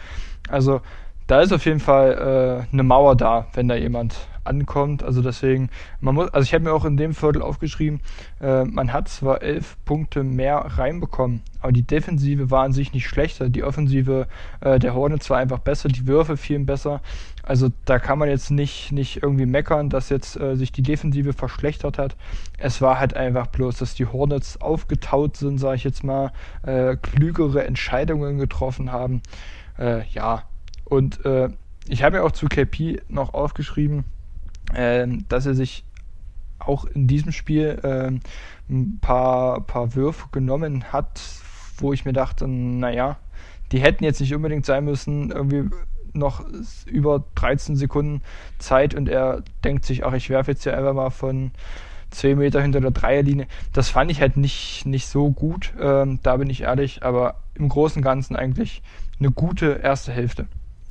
Also da ist auf jeden Fall äh, eine Mauer da, wenn da jemand ankommt. Also deswegen, man muss, also ich habe mir auch in dem Viertel aufgeschrieben, äh, man hat zwar elf Punkte mehr reinbekommen, aber die Defensive war an sich nicht schlechter. Die Offensive äh, der Hornets war einfach besser, die Würfe fielen besser. Also da kann man jetzt nicht, nicht irgendwie meckern, dass jetzt äh, sich die Defensive verschlechtert hat. Es war halt einfach bloß, dass die Hornets aufgetaut sind, sage ich jetzt mal, äh, klügere Entscheidungen getroffen haben. Äh, ja, und äh, ich habe mir auch zu KP noch aufgeschrieben, äh, dass er sich auch in diesem Spiel äh, ein paar, paar Würfe genommen hat, wo ich mir dachte, naja, die hätten jetzt nicht unbedingt sein müssen, irgendwie noch über 13 Sekunden Zeit und er denkt sich, ach, ich werfe jetzt ja einfach mal von 2 Meter hinter der Dreierlinie. Das fand ich halt nicht, nicht so gut, ähm, da bin ich ehrlich, aber im Großen und Ganzen eigentlich eine gute erste Hälfte.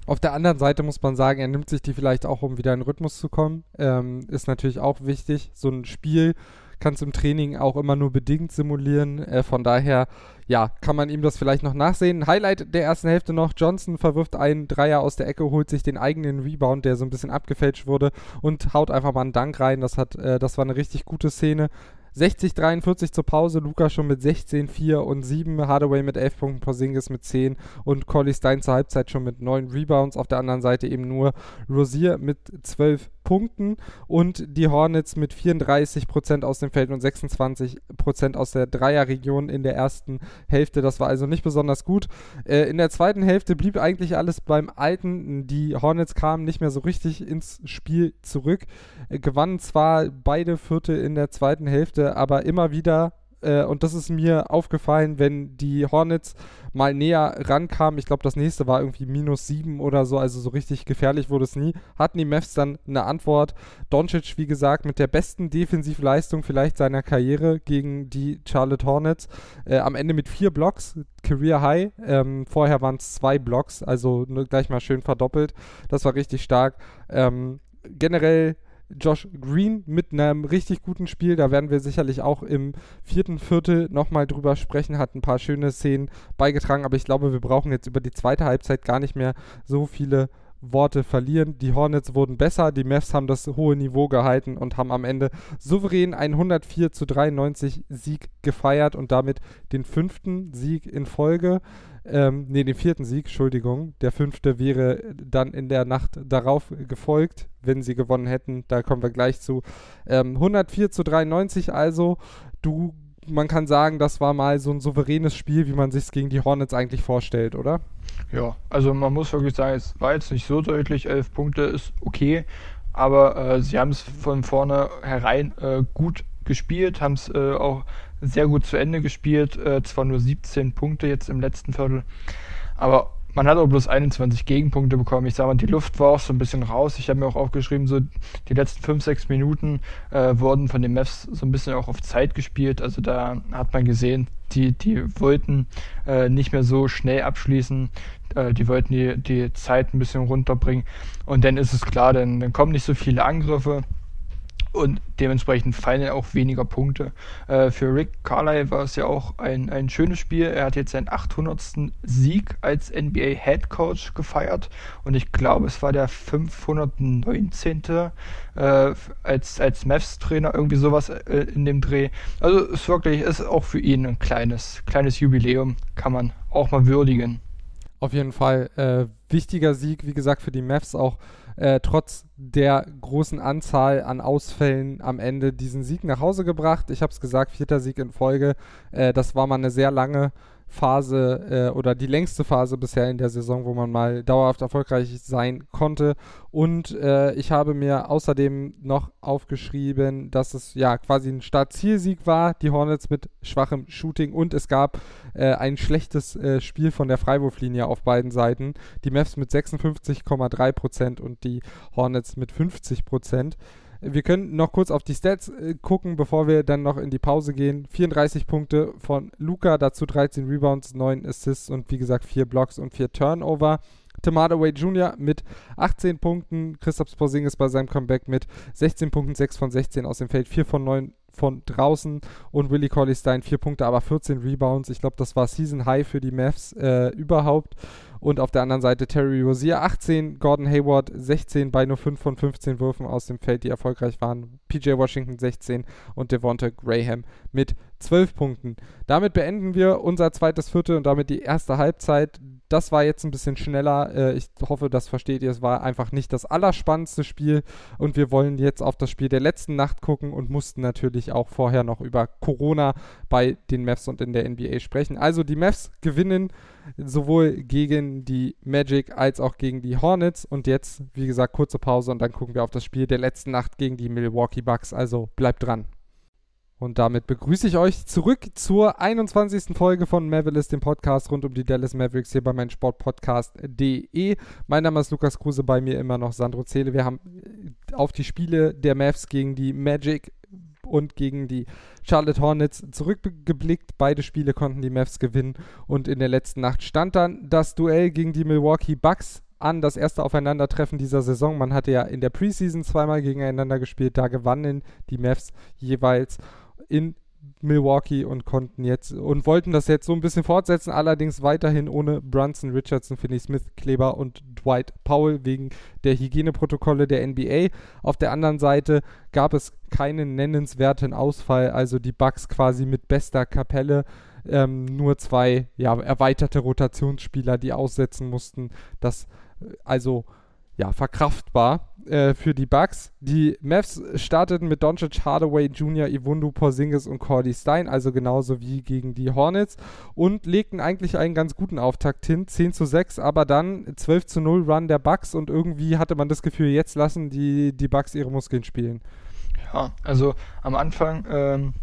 Auf der anderen Seite muss man sagen, er nimmt sich die vielleicht auch, um wieder in Rhythmus zu kommen. Ähm, ist natürlich auch wichtig. So ein Spiel kannst du im Training auch immer nur bedingt simulieren. Äh, von daher, ja, kann man ihm das vielleicht noch nachsehen. Highlight der ersten Hälfte noch: Johnson verwirft einen Dreier aus der Ecke, holt sich den eigenen Rebound, der so ein bisschen abgefälscht wurde, und haut einfach mal einen Dank rein. Das, hat, äh, das war eine richtig gute Szene. 60-43 zur Pause, Luca schon mit 16, 4 und 7, Hardaway mit 11 Punkten, Porzingis mit 10 und Collie Stein zur Halbzeit schon mit 9 Rebounds. Auf der anderen Seite eben nur Rosier mit 12 Punkten und die Hornets mit 34% aus dem Feld und 26% aus der Dreierregion in der ersten Hälfte. Das war also nicht besonders gut. Äh, in der zweiten Hälfte blieb eigentlich alles beim Alten. Die Hornets kamen nicht mehr so richtig ins Spiel zurück, äh, gewannen zwar beide Viertel in der zweiten Hälfte, aber immer wieder äh, und das ist mir aufgefallen, wenn die Hornets mal näher rankamen, ich glaube, das nächste war irgendwie minus sieben oder so, also so richtig gefährlich wurde es nie, hatten die Mavs dann eine Antwort. Doncic, wie gesagt, mit der besten Defensivleistung vielleicht seiner Karriere gegen die Charlotte Hornets, äh, am Ende mit vier Blocks, Career High, ähm, vorher waren es zwei Blocks, also gleich mal schön verdoppelt, das war richtig stark. Ähm, generell Josh Green mit einem richtig guten Spiel. Da werden wir sicherlich auch im vierten Viertel nochmal drüber sprechen. Hat ein paar schöne Szenen beigetragen, aber ich glaube, wir brauchen jetzt über die zweite Halbzeit gar nicht mehr so viele Worte verlieren. Die Hornets wurden besser, die Mavs haben das hohe Niveau gehalten und haben am Ende souverän einen 104 zu 93 Sieg gefeiert und damit den fünften Sieg in Folge. Ähm, ne, den vierten Sieg, Entschuldigung. Der fünfte wäre dann in der Nacht darauf gefolgt, wenn sie gewonnen hätten. Da kommen wir gleich zu. Ähm, 104 zu 93 also. Du, man kann sagen, das war mal so ein souveränes Spiel, wie man sich es gegen die Hornets eigentlich vorstellt, oder? Ja, also man muss wirklich sagen, es war jetzt nicht so deutlich. Elf Punkte ist okay, aber äh, sie haben es von vorne herein äh, gut gespielt, haben es äh, auch sehr gut zu Ende gespielt. Äh, zwar nur 17 Punkte jetzt im letzten Viertel, aber man hat auch bloß 21 Gegenpunkte bekommen. Ich sage mal, die Luft war auch so ein bisschen raus. Ich habe mir auch aufgeschrieben, so die letzten 5, 6 Minuten äh, wurden von den Mavs so ein bisschen auch auf Zeit gespielt. Also da hat man gesehen, die, die wollten äh, nicht mehr so schnell abschließen. Äh, die wollten die, die Zeit ein bisschen runterbringen. Und dann ist es klar, dann, dann kommen nicht so viele Angriffe. Und dementsprechend fallen auch weniger Punkte. Äh, für Rick Carlyle war es ja auch ein, ein schönes Spiel. Er hat jetzt seinen 800. Sieg als NBA Head Coach gefeiert und ich glaube, es war der 519. Äh, als, als Mavs Trainer, irgendwie sowas äh, in dem Dreh. Also es ist wirklich, ist auch für ihn ein kleines, kleines Jubiläum, kann man auch mal würdigen. Auf jeden Fall äh, wichtiger Sieg, wie gesagt, für die Mavs auch äh, trotz der großen Anzahl an Ausfällen am Ende diesen Sieg nach Hause gebracht. Ich habe es gesagt, vierter Sieg in Folge. Äh, das war mal eine sehr lange Phase äh, oder die längste Phase bisher in der Saison, wo man mal dauerhaft erfolgreich sein konnte. Und äh, ich habe mir außerdem noch aufgeschrieben, dass es ja quasi ein Start-Ziel-Sieg war, die Hornets mit schwachem Shooting und es gab äh, ein schlechtes äh, Spiel von der Freiwurflinie auf beiden Seiten. Die Mavs mit 56,3% und die Hornets mit 50%. Wir können noch kurz auf die Stats äh, gucken, bevor wir dann noch in die Pause gehen. 34 Punkte von Luca, dazu 13 Rebounds, 9 Assists und wie gesagt 4 Blocks und 4 Turnover. Tim Hardaway Jr. mit 18 Punkten, Christoph Porzingis bei seinem Comeback mit 16 Punkten, 6 von 16 aus dem Feld, 4 von 9 von draußen und Willie Colley Stein 4 Punkte, aber 14 Rebounds. Ich glaube, das war Season High für die Mavs äh, überhaupt. Und auf der anderen Seite Terry Rozier 18, Gordon Hayward 16 bei nur 5 von 15 Würfen aus dem Feld, die erfolgreich waren. PJ Washington 16 und Devonta Graham mit 12 Punkten. Damit beenden wir unser zweites Viertel und damit die erste Halbzeit. Das war jetzt ein bisschen schneller. Äh, ich hoffe, das versteht ihr. Es war einfach nicht das allerspannendste Spiel und wir wollen jetzt auf das Spiel der letzten Nacht gucken und mussten natürlich auch vorher noch über Corona bei den Mavs und in der NBA sprechen. Also die Mavs gewinnen sowohl gegen die Magic als auch gegen die Hornets. Und jetzt, wie gesagt, kurze Pause und dann gucken wir auf das Spiel der letzten Nacht gegen die Milwaukee Bucks. Also bleibt dran. Und damit begrüße ich euch zurück zur 21. Folge von Mavericks, dem Podcast rund um die Dallas Mavericks hier bei meinem Sportpodcast.de. Mein Name ist Lukas Kruse, bei mir immer noch Sandro Zähle. Wir haben auf die Spiele der Mavs gegen die Magic und gegen die Charlotte Hornets zurückgeblickt. Beide Spiele konnten die Mavs gewinnen und in der letzten Nacht stand dann das Duell gegen die Milwaukee Bucks an, das erste Aufeinandertreffen dieser Saison. Man hatte ja in der Preseason zweimal gegeneinander gespielt, da gewannen die Mavs jeweils in Milwaukee und konnten jetzt und wollten das jetzt so ein bisschen fortsetzen, allerdings weiterhin ohne Brunson, Richardson, Finney Smith, Kleber und Dwight Powell wegen der Hygieneprotokolle der NBA. Auf der anderen Seite gab es keinen nennenswerten Ausfall, also die Bucks quasi mit bester Kapelle. Ähm, nur zwei ja, erweiterte Rotationsspieler, die aussetzen mussten. Das also ja, verkraftbar äh, für die Bucks. Die Mavs starteten mit Doncic, Hardaway Jr., Iwundu, Porzingis und Cordy Stein, also genauso wie gegen die Hornets und legten eigentlich einen ganz guten Auftakt hin, 10 zu 6, aber dann 12 zu 0 Run der Bucks und irgendwie hatte man das Gefühl, jetzt lassen die, die Bucks ihre Muskeln spielen. Ja, also am Anfang ähm,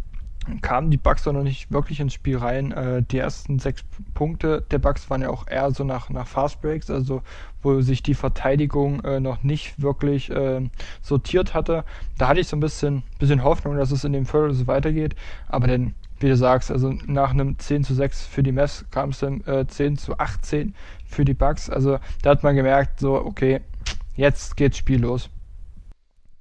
kamen die Bucks doch noch nicht wirklich ins Spiel rein. Äh, die ersten sechs Punkte der Bucks waren ja auch eher so nach, nach Fast Breaks, also wo sich die Verteidigung äh, noch nicht wirklich äh, sortiert hatte. Da hatte ich so ein bisschen, bisschen Hoffnung, dass es in dem Viertel so weitergeht. Aber dann, wie du sagst, also nach einem 10 zu 6 für die Mess kam es dann äh, 10 zu 18 für die Bucks. Also da hat man gemerkt, so, okay, jetzt geht's Spiel los.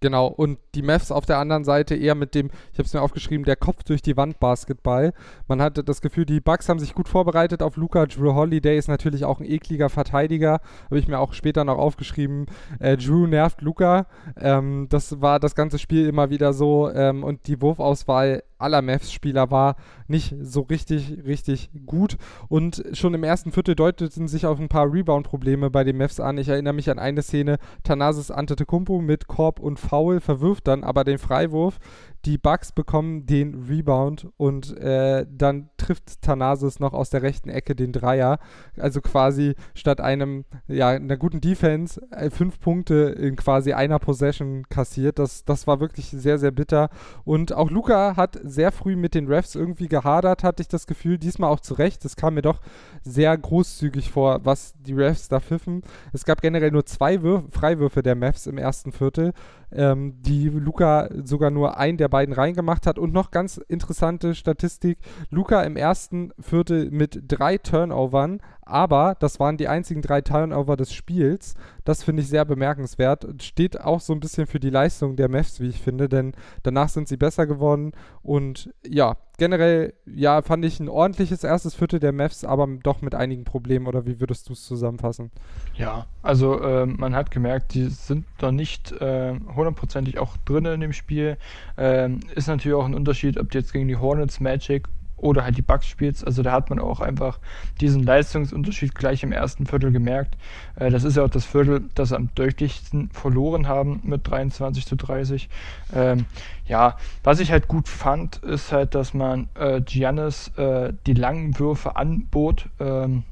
Genau, und die Mavs auf der anderen Seite eher mit dem, ich habe es mir aufgeschrieben, der Kopf durch die Wand Basketball. Man hatte das Gefühl, die Bucks haben sich gut vorbereitet auf Luca. Drew Holiday ist natürlich auch ein ekliger Verteidiger. Habe ich mir auch später noch aufgeschrieben. Äh, Drew nervt Luca. Ähm, das war das ganze Spiel immer wieder so. Ähm, und die Wurfauswahl aller Mavs-Spieler war nicht so richtig, richtig gut. Und schon im ersten Viertel deuteten sich auch ein paar Rebound-Probleme bei den Mavs an. Ich erinnere mich an eine Szene, Thanasis Antetokounmpo mit Korb und Foul verwirft dann aber den Freiwurf. Die Bucks bekommen den Rebound und äh, dann trifft Thanasis noch aus der rechten Ecke den Dreier. Also quasi statt einem, ja, einer guten Defense äh, fünf Punkte in quasi einer Possession kassiert. Das, das war wirklich sehr, sehr bitter. Und auch Luca hat sehr früh mit den Refs irgendwie gehadert, hatte ich das Gefühl. Diesmal auch zu Recht. Es kam mir doch sehr großzügig vor, was die Refs da pfiffen. Es gab generell nur zwei Würf Freiwürfe der Mavs im ersten Viertel ähm, die Luca sogar nur einen der beiden reingemacht hat. Und noch ganz interessante Statistik: Luca im ersten Viertel mit drei Turnovern, aber das waren die einzigen drei Turnover des Spiels. Das finde ich sehr bemerkenswert. Steht auch so ein bisschen für die Leistung der Mavs, wie ich finde, denn danach sind sie besser geworden. Und ja, generell, ja, fand ich ein ordentliches erstes Viertel der Mavs, aber doch mit einigen Problemen. Oder wie würdest du es zusammenfassen? Ja, also äh, man hat gemerkt, die sind noch nicht äh, hundertprozentig auch drin in dem Spiel. Ähm, ist natürlich auch ein Unterschied, ob du jetzt gegen die Hornets, Magic oder halt die Bugs spielst. Also da hat man auch einfach diesen Leistungsunterschied gleich im ersten Viertel gemerkt. Äh, das ist ja auch das Viertel, das sie am deutlichsten verloren haben mit 23 zu 30. Ähm, ja, was ich halt gut fand, ist halt, dass man äh, Giannis äh, die langen Würfe anbot. Ähm,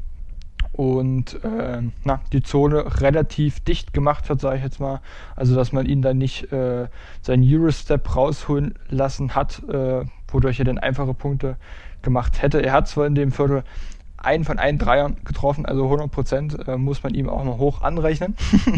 und äh, na, die Zone relativ dicht gemacht hat, sage ich jetzt mal. Also dass man ihn dann nicht äh, seinen Eurostep rausholen lassen hat, äh, wodurch er dann einfache Punkte gemacht hätte. Er hat zwar in dem Viertel einen von einen Dreiern getroffen, also 100 Prozent äh, muss man ihm auch noch hoch anrechnen.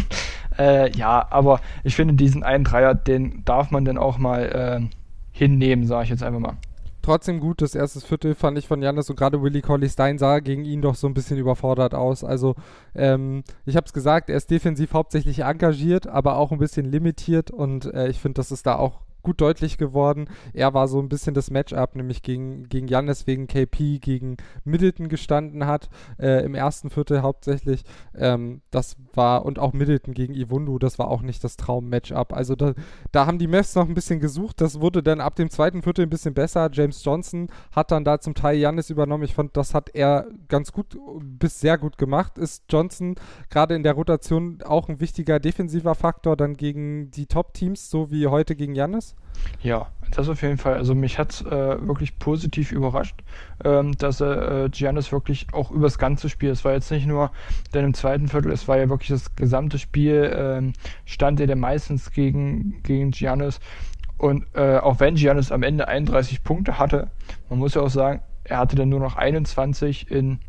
[LAUGHS] äh, ja, aber ich finde diesen einen Dreier, den darf man dann auch mal äh, hinnehmen, sage ich jetzt einfach mal. Trotzdem gut, das erste Viertel fand ich von Janis und gerade Willie Colley Stein sah gegen ihn doch so ein bisschen überfordert aus. Also, ähm, ich habe es gesagt, er ist defensiv hauptsächlich engagiert, aber auch ein bisschen limitiert und äh, ich finde, das ist da auch gut deutlich geworden. Er war so ein bisschen das Matchup, nämlich gegen, gegen wegen KP, gegen Middleton gestanden hat, äh, im ersten Viertel hauptsächlich. Ähm, das war, und auch Middleton gegen Iwundu, das war auch nicht das Traum-Matchup. Also da, da haben die Mavs noch ein bisschen gesucht. Das wurde dann ab dem zweiten Viertel ein bisschen besser. James Johnson hat dann da zum Teil Jannis übernommen. Ich fand, das hat er ganz gut bis sehr gut gemacht. Ist Johnson gerade in der Rotation auch ein wichtiger defensiver Faktor dann gegen die Top-Teams, so wie heute gegen Jannis? Ja, das auf jeden Fall. Also mich hat es äh, wirklich positiv überrascht, ähm, dass er äh, Giannis wirklich auch übers ganze Spiel, es war jetzt nicht nur denn im zweiten Viertel, es war ja wirklich das gesamte Spiel, ähm, stand er meistens gegen, gegen Giannis. Und äh, auch wenn Giannis am Ende 31 Punkte hatte, man muss ja auch sagen, er hatte dann nur noch 21 in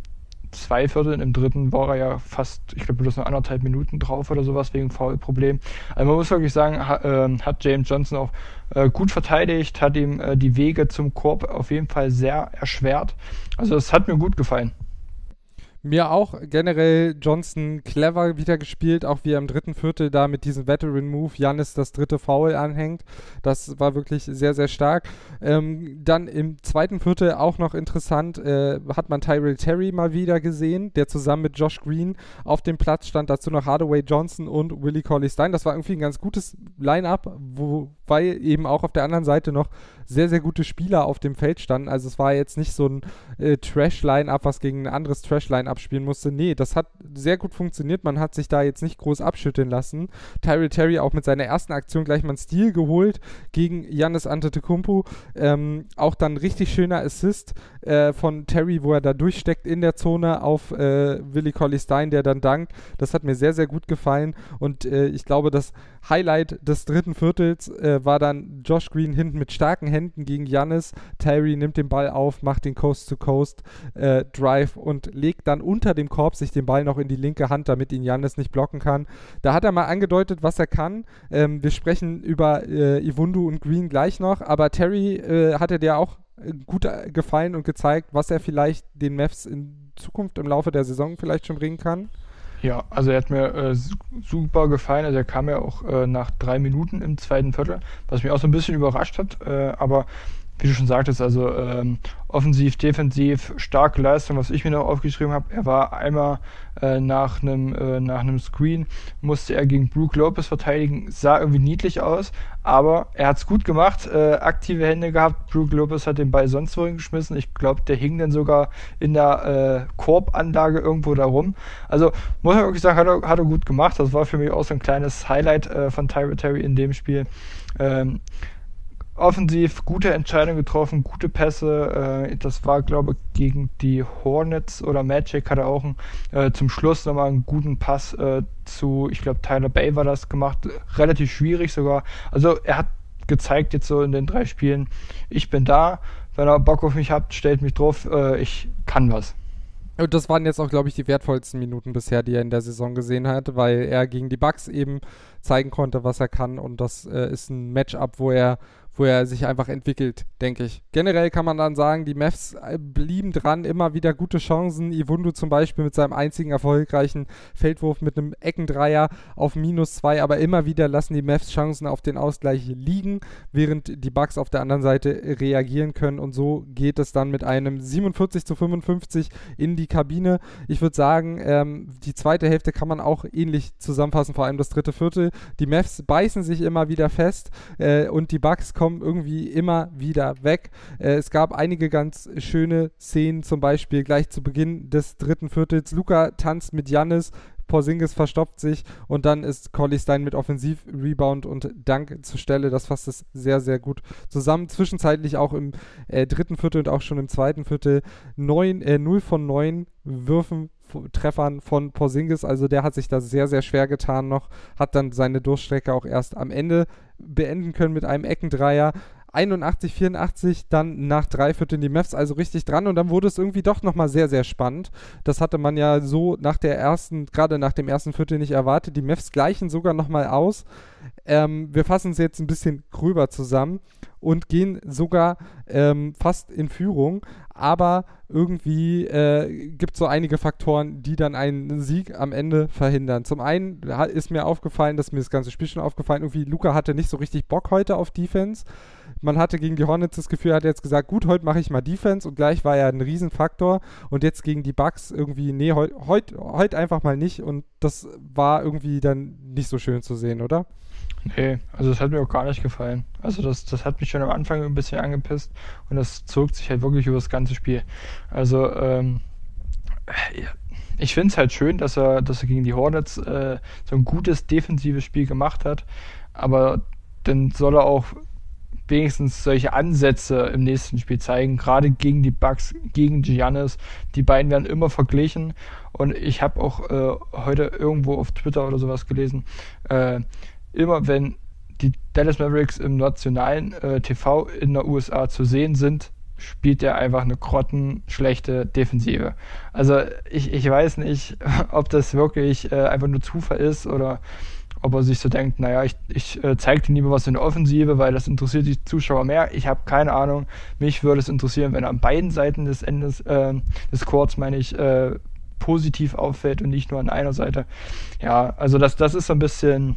zwei Vierteln. Im dritten war er ja fast, ich glaube, bloß noch anderthalb Minuten drauf oder sowas wegen Foulproblem. Also man muss wirklich sagen, ha, äh, hat James Johnson auch äh, gut verteidigt, hat ihm äh, die Wege zum Korb auf jeden Fall sehr erschwert. Also es hat mir gut gefallen. Mir auch generell Johnson clever wieder gespielt, auch wie er im dritten Viertel da mit diesem Veteran Move Janis das dritte Foul anhängt. Das war wirklich sehr, sehr stark. Ähm, dann im zweiten Viertel auch noch interessant, äh, hat man Tyrell Terry mal wieder gesehen, der zusammen mit Josh Green auf dem Platz stand. Dazu noch Hardaway Johnson und Willie Colley Stein. Das war irgendwie ein ganz gutes Line-Up, wobei eben auch auf der anderen Seite noch sehr, sehr gute Spieler auf dem Feld standen. Also es war jetzt nicht so ein äh, Trash-Line-Up, was gegen ein anderes Trash-Line-Up spielen musste. Nee, das hat sehr gut funktioniert. Man hat sich da jetzt nicht groß abschütteln lassen. Tyrell Terry auch mit seiner ersten Aktion gleich mal einen Stil geholt gegen Janis Antetokounmpo. Ähm, auch dann richtig schöner Assist äh, von Terry, wo er da durchsteckt in der Zone auf äh, Willie Colley Stein, der dann dankt. Das hat mir sehr, sehr gut gefallen. Und äh, ich glaube, das Highlight des dritten Viertels äh, war dann Josh Green hinten mit starken Händen gegen Janis. Terry nimmt den Ball auf, macht den Coast-to-Coast äh, und legt dann unter dem Korb sich den Ball noch in die linke Hand, damit ihn Janis nicht blocken kann. Da hat er mal angedeutet, was er kann. Ähm, wir sprechen über äh, Iwundu und Green gleich noch, aber Terry äh, hatte dir auch gut gefallen und gezeigt, was er vielleicht den Mavs in Zukunft im Laufe der Saison vielleicht schon bringen kann. Ja, also er hat mir äh, super gefallen. Also er kam ja auch äh, nach drei Minuten im zweiten Viertel, was mich auch so ein bisschen überrascht hat. Äh, aber wie du schon sagtest, also ähm, offensiv, defensiv, starke Leistung, was ich mir noch aufgeschrieben habe. Er war einmal äh, nach einem äh, nach einem Screen, musste er gegen Brook Lopez verteidigen, sah irgendwie niedlich aus, aber er hat es gut gemacht, äh, aktive Hände gehabt. Brook Lopez hat den Ball sonst wohin geschmissen. Ich glaube, der hing dann sogar in der äh, Korbanlage irgendwo da rum. Also muss man wirklich sagen, hat er, hat er gut gemacht. Das war für mich auch so ein kleines Highlight äh, von Tyra Terry in dem Spiel. Ähm, offensiv gute Entscheidungen getroffen, gute Pässe. Äh, das war, glaube ich, gegen die Hornets oder Magic hat er auch ein, äh, zum Schluss nochmal einen guten Pass äh, zu, ich glaube, Tyler Bay war das gemacht. Relativ schwierig sogar. Also er hat gezeigt jetzt so in den drei Spielen, ich bin da. Wenn ihr Bock auf mich habt, stellt mich drauf. Äh, ich kann was. Und das waren jetzt auch, glaube ich, die wertvollsten Minuten bisher, die er in der Saison gesehen hat, weil er gegen die Bucks eben zeigen konnte, was er kann. Und das äh, ist ein Matchup, wo er, wo er sich einfach entwickelt, denke ich. Generell kann man dann sagen, die Mavs äh, blieben dran, immer wieder gute Chancen. Iwundu zum Beispiel mit seinem einzigen erfolgreichen Feldwurf mit einem Eckendreier auf minus zwei, aber immer wieder lassen die Mavs Chancen auf den Ausgleich liegen, während die Bucks auf der anderen Seite reagieren können und so geht es dann mit einem 47 zu 55 in die Kabine. Ich würde sagen, ähm, die zweite Hälfte kann man auch ähnlich zusammenfassen, vor allem das dritte Viertel. Die Mavs beißen sich immer wieder fest äh, und die Bucks kommen irgendwie immer wieder weg. Äh, es gab einige ganz schöne Szenen, zum Beispiel gleich zu Beginn des dritten Viertels. Luca tanzt mit Jannis, Porzingis verstopft sich und dann ist Collie Stein mit Offensiv-Rebound und Dank zur Stelle. Das fasst es sehr, sehr gut zusammen. Zwischenzeitlich auch im äh, dritten Viertel und auch schon im zweiten Viertel 9, äh, 0 von 9 Würfen Treffern von Porzingis. Also der hat sich da sehr, sehr schwer getan noch, hat dann seine Durchstrecke auch erst am Ende beenden können mit einem Eckendreier. 81, 84, dann nach drei Vierteln die Mavs also richtig dran und dann wurde es irgendwie doch nochmal sehr, sehr spannend. Das hatte man ja so nach der ersten, gerade nach dem ersten Viertel nicht erwartet. Die Mavs gleichen sogar nochmal aus. Ähm, wir fassen es jetzt ein bisschen gröber zusammen und gehen sogar ähm, fast in Führung. Aber irgendwie äh, gibt es so einige Faktoren, die dann einen Sieg am Ende verhindern. Zum einen ist mir aufgefallen, dass mir das ganze Spiel schon aufgefallen, irgendwie Luca hatte nicht so richtig Bock heute auf Defense. Man hatte gegen die Hornets das Gefühl, er hat jetzt gesagt, gut, heute mache ich mal Defense und gleich war er ein Riesenfaktor. Und jetzt gegen die Bucks irgendwie, nee, heute heut, heut einfach mal nicht. Und das war irgendwie dann nicht so schön zu sehen, oder? Nee, also das hat mir auch gar nicht gefallen. Also das, das hat mich schon am Anfang ein bisschen angepisst und das zog sich halt wirklich über das ganze Spiel. Also ähm, ich finde es halt schön, dass er, dass er gegen die Hornets äh, so ein gutes defensives Spiel gemacht hat, aber dann soll er auch wenigstens solche Ansätze im nächsten Spiel zeigen, gerade gegen die Bucks, gegen Giannis. Die beiden werden immer verglichen und ich habe auch äh, heute irgendwo auf Twitter oder sowas gelesen, äh, immer wenn die Dallas Mavericks im nationalen äh, TV in der USA zu sehen sind, spielt er einfach eine grottenschlechte Defensive. Also ich, ich weiß nicht, [LAUGHS] ob das wirklich äh, einfach nur Zufall ist oder ob er sich so denkt, naja, ich, ich äh, zeige dir lieber was in der Offensive, weil das interessiert die Zuschauer mehr. Ich habe keine Ahnung. Mich würde es interessieren, wenn er an beiden Seiten des Endes äh, des Courts, meine ich, äh, positiv auffällt und nicht nur an einer Seite. Ja, also das, das ist so ein bisschen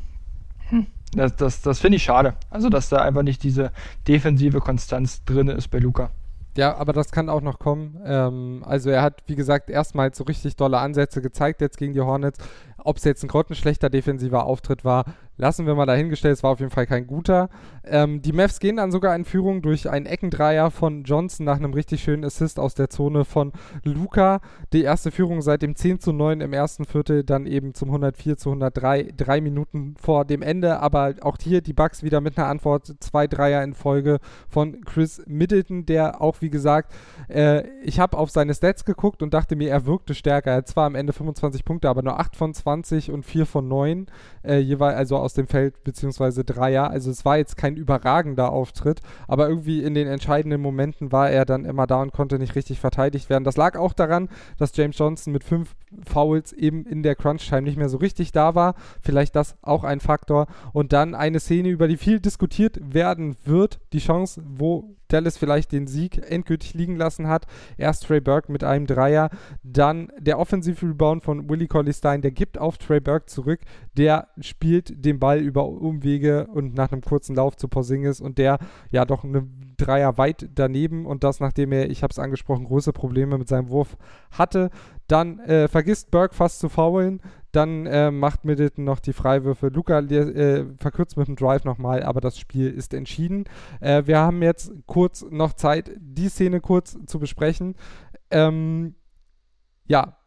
hm. Das, das, das finde ich schade. Also, dass da einfach nicht diese defensive Konstanz drin ist bei Luca. Ja, aber das kann auch noch kommen. Ähm, also er hat, wie gesagt, erstmals so richtig dolle Ansätze gezeigt jetzt gegen die Hornets. Ob es jetzt ein grottenschlechter defensiver Auftritt war, lassen wir mal dahingestellt. Es war auf jeden Fall kein guter. Ähm, die Mavs gehen dann sogar in Führung durch einen Eckendreier von Johnson nach einem richtig schönen Assist aus der Zone von Luca. Die erste Führung seit dem 10 zu 9 im ersten Viertel, dann eben zum 104 zu 103, drei Minuten vor dem Ende. Aber auch hier die Bucks wieder mit einer Antwort. Zwei Dreier in Folge von Chris Middleton, der auch, wie gesagt, äh, ich habe auf seine Stats geguckt und dachte mir, er wirkte stärker. Er hat zwar am Ende 25 Punkte, aber nur 8 von 20 und 4 von 9 äh, jeweils, also aus dem Feld, beziehungsweise Dreier. Also es war jetzt kein überragender Auftritt, aber irgendwie in den entscheidenden Momenten war er dann immer da und konnte nicht richtig verteidigt werden. Das lag auch daran, dass James Johnson mit fünf Fouls eben in der Crunch-Time nicht mehr so richtig da war. Vielleicht das auch ein Faktor. Und dann eine Szene, über die viel diskutiert werden wird. Die Chance, wo Dallas vielleicht den Sieg endgültig liegen lassen hat. Erst Trey Burke mit einem Dreier, dann der Offensive Rebound von Willie Colley Stein, der gibt auf Trey Burke zurück, der spielt den Ball über Umwege und nach einem kurzen Lauf zu Porzingis und der ja doch eine Dreier weit daneben und das nachdem er, ich habe es angesprochen, große Probleme mit seinem Wurf hatte. Dann äh, vergisst Burke fast zu faulen, dann äh, macht Middleton noch die Freiwürfe. Luca äh, verkürzt mit dem Drive nochmal, aber das Spiel ist entschieden. Äh, wir haben jetzt kurz noch Zeit, die Szene kurz zu besprechen. Ähm, ja,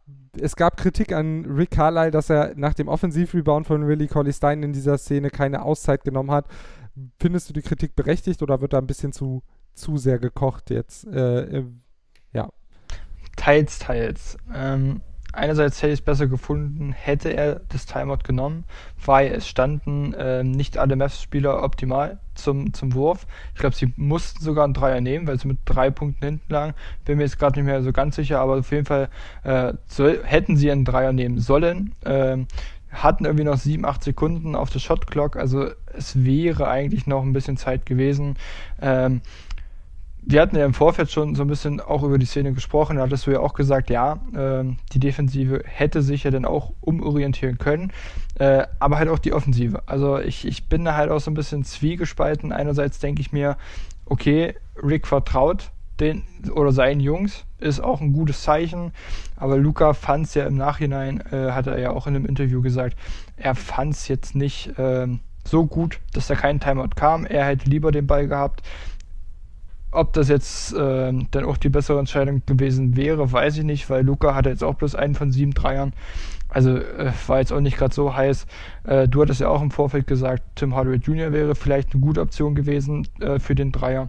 es gab Kritik an Rick Carlyle, dass er nach dem Offensivrebound von Willie Colley Stein in dieser Szene keine Auszeit genommen hat. Findest du die Kritik berechtigt oder wird da ein bisschen zu, zu sehr gekocht jetzt? Äh, ja. Teils, teils. Ähm, einerseits hätte ich es besser gefunden, hätte er das Timeout genommen, weil es standen äh, nicht alle Mavs-Spieler optimal zum, zum Wurf. Ich glaube, sie mussten sogar einen Dreier nehmen, weil sie mit drei Punkten hinten lagen. Bin mir jetzt gerade nicht mehr so ganz sicher, aber auf jeden Fall äh, soll, hätten sie einen Dreier nehmen sollen. Äh, hatten irgendwie noch 7, 8 Sekunden auf der Shot Clock, also es wäre eigentlich noch ein bisschen Zeit gewesen. Ähm, wir hatten ja im Vorfeld schon so ein bisschen auch über die Szene gesprochen, da hattest du ja auch gesagt, ja, äh, die Defensive hätte sich ja dann auch umorientieren können, äh, aber halt auch die Offensive. Also ich, ich bin da halt auch so ein bisschen zwiegespalten. Einerseits denke ich mir, okay, Rick vertraut den oder seinen Jungs, ist auch ein gutes Zeichen, aber Luca fand es ja im Nachhinein, äh, hat er ja auch in einem Interview gesagt, er fand es jetzt nicht äh, so gut, dass da kein Timeout kam. Er hätte lieber den Ball gehabt. Ob das jetzt äh, dann auch die bessere Entscheidung gewesen wäre, weiß ich nicht, weil Luca hatte jetzt auch bloß einen von sieben Dreiern. Also äh, war jetzt auch nicht gerade so heiß. Äh, du hattest ja auch im Vorfeld gesagt, Tim Hardaway Jr. wäre vielleicht eine gute Option gewesen äh, für den Dreier.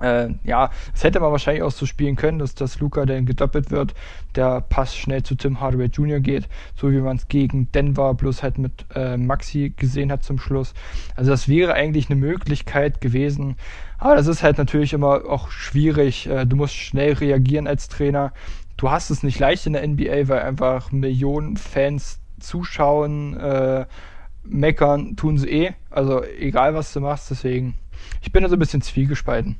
Äh, ja, das hätte man wahrscheinlich auch so spielen können, dass, dass Luca dann gedoppelt wird, der Pass schnell zu Tim Hardaway Jr. geht, so wie man es gegen Denver bloß halt mit äh, Maxi gesehen hat zum Schluss. Also das wäre eigentlich eine Möglichkeit gewesen, aber das ist halt natürlich immer auch schwierig. Äh, du musst schnell reagieren als Trainer. Du hast es nicht leicht in der NBA, weil einfach Millionen Fans zuschauen, äh, meckern, tun sie eh. Also egal was du machst, deswegen. Ich bin da so ein bisschen zwiegespalten.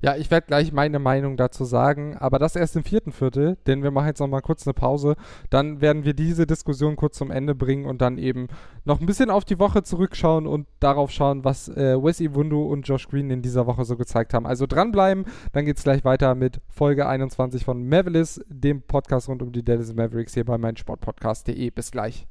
Ja, ich werde gleich meine Meinung dazu sagen, aber das erst im vierten Viertel, denn wir machen jetzt noch mal kurz eine Pause. Dann werden wir diese Diskussion kurz zum Ende bringen und dann eben noch ein bisschen auf die Woche zurückschauen und darauf schauen, was äh, Wes Iwundu und Josh Green in dieser Woche so gezeigt haben. Also dranbleiben, dann geht es gleich weiter mit Folge 21 von Mavericks, dem Podcast rund um die Dallas Mavericks hier bei meinsportpodcast.de. Bis gleich.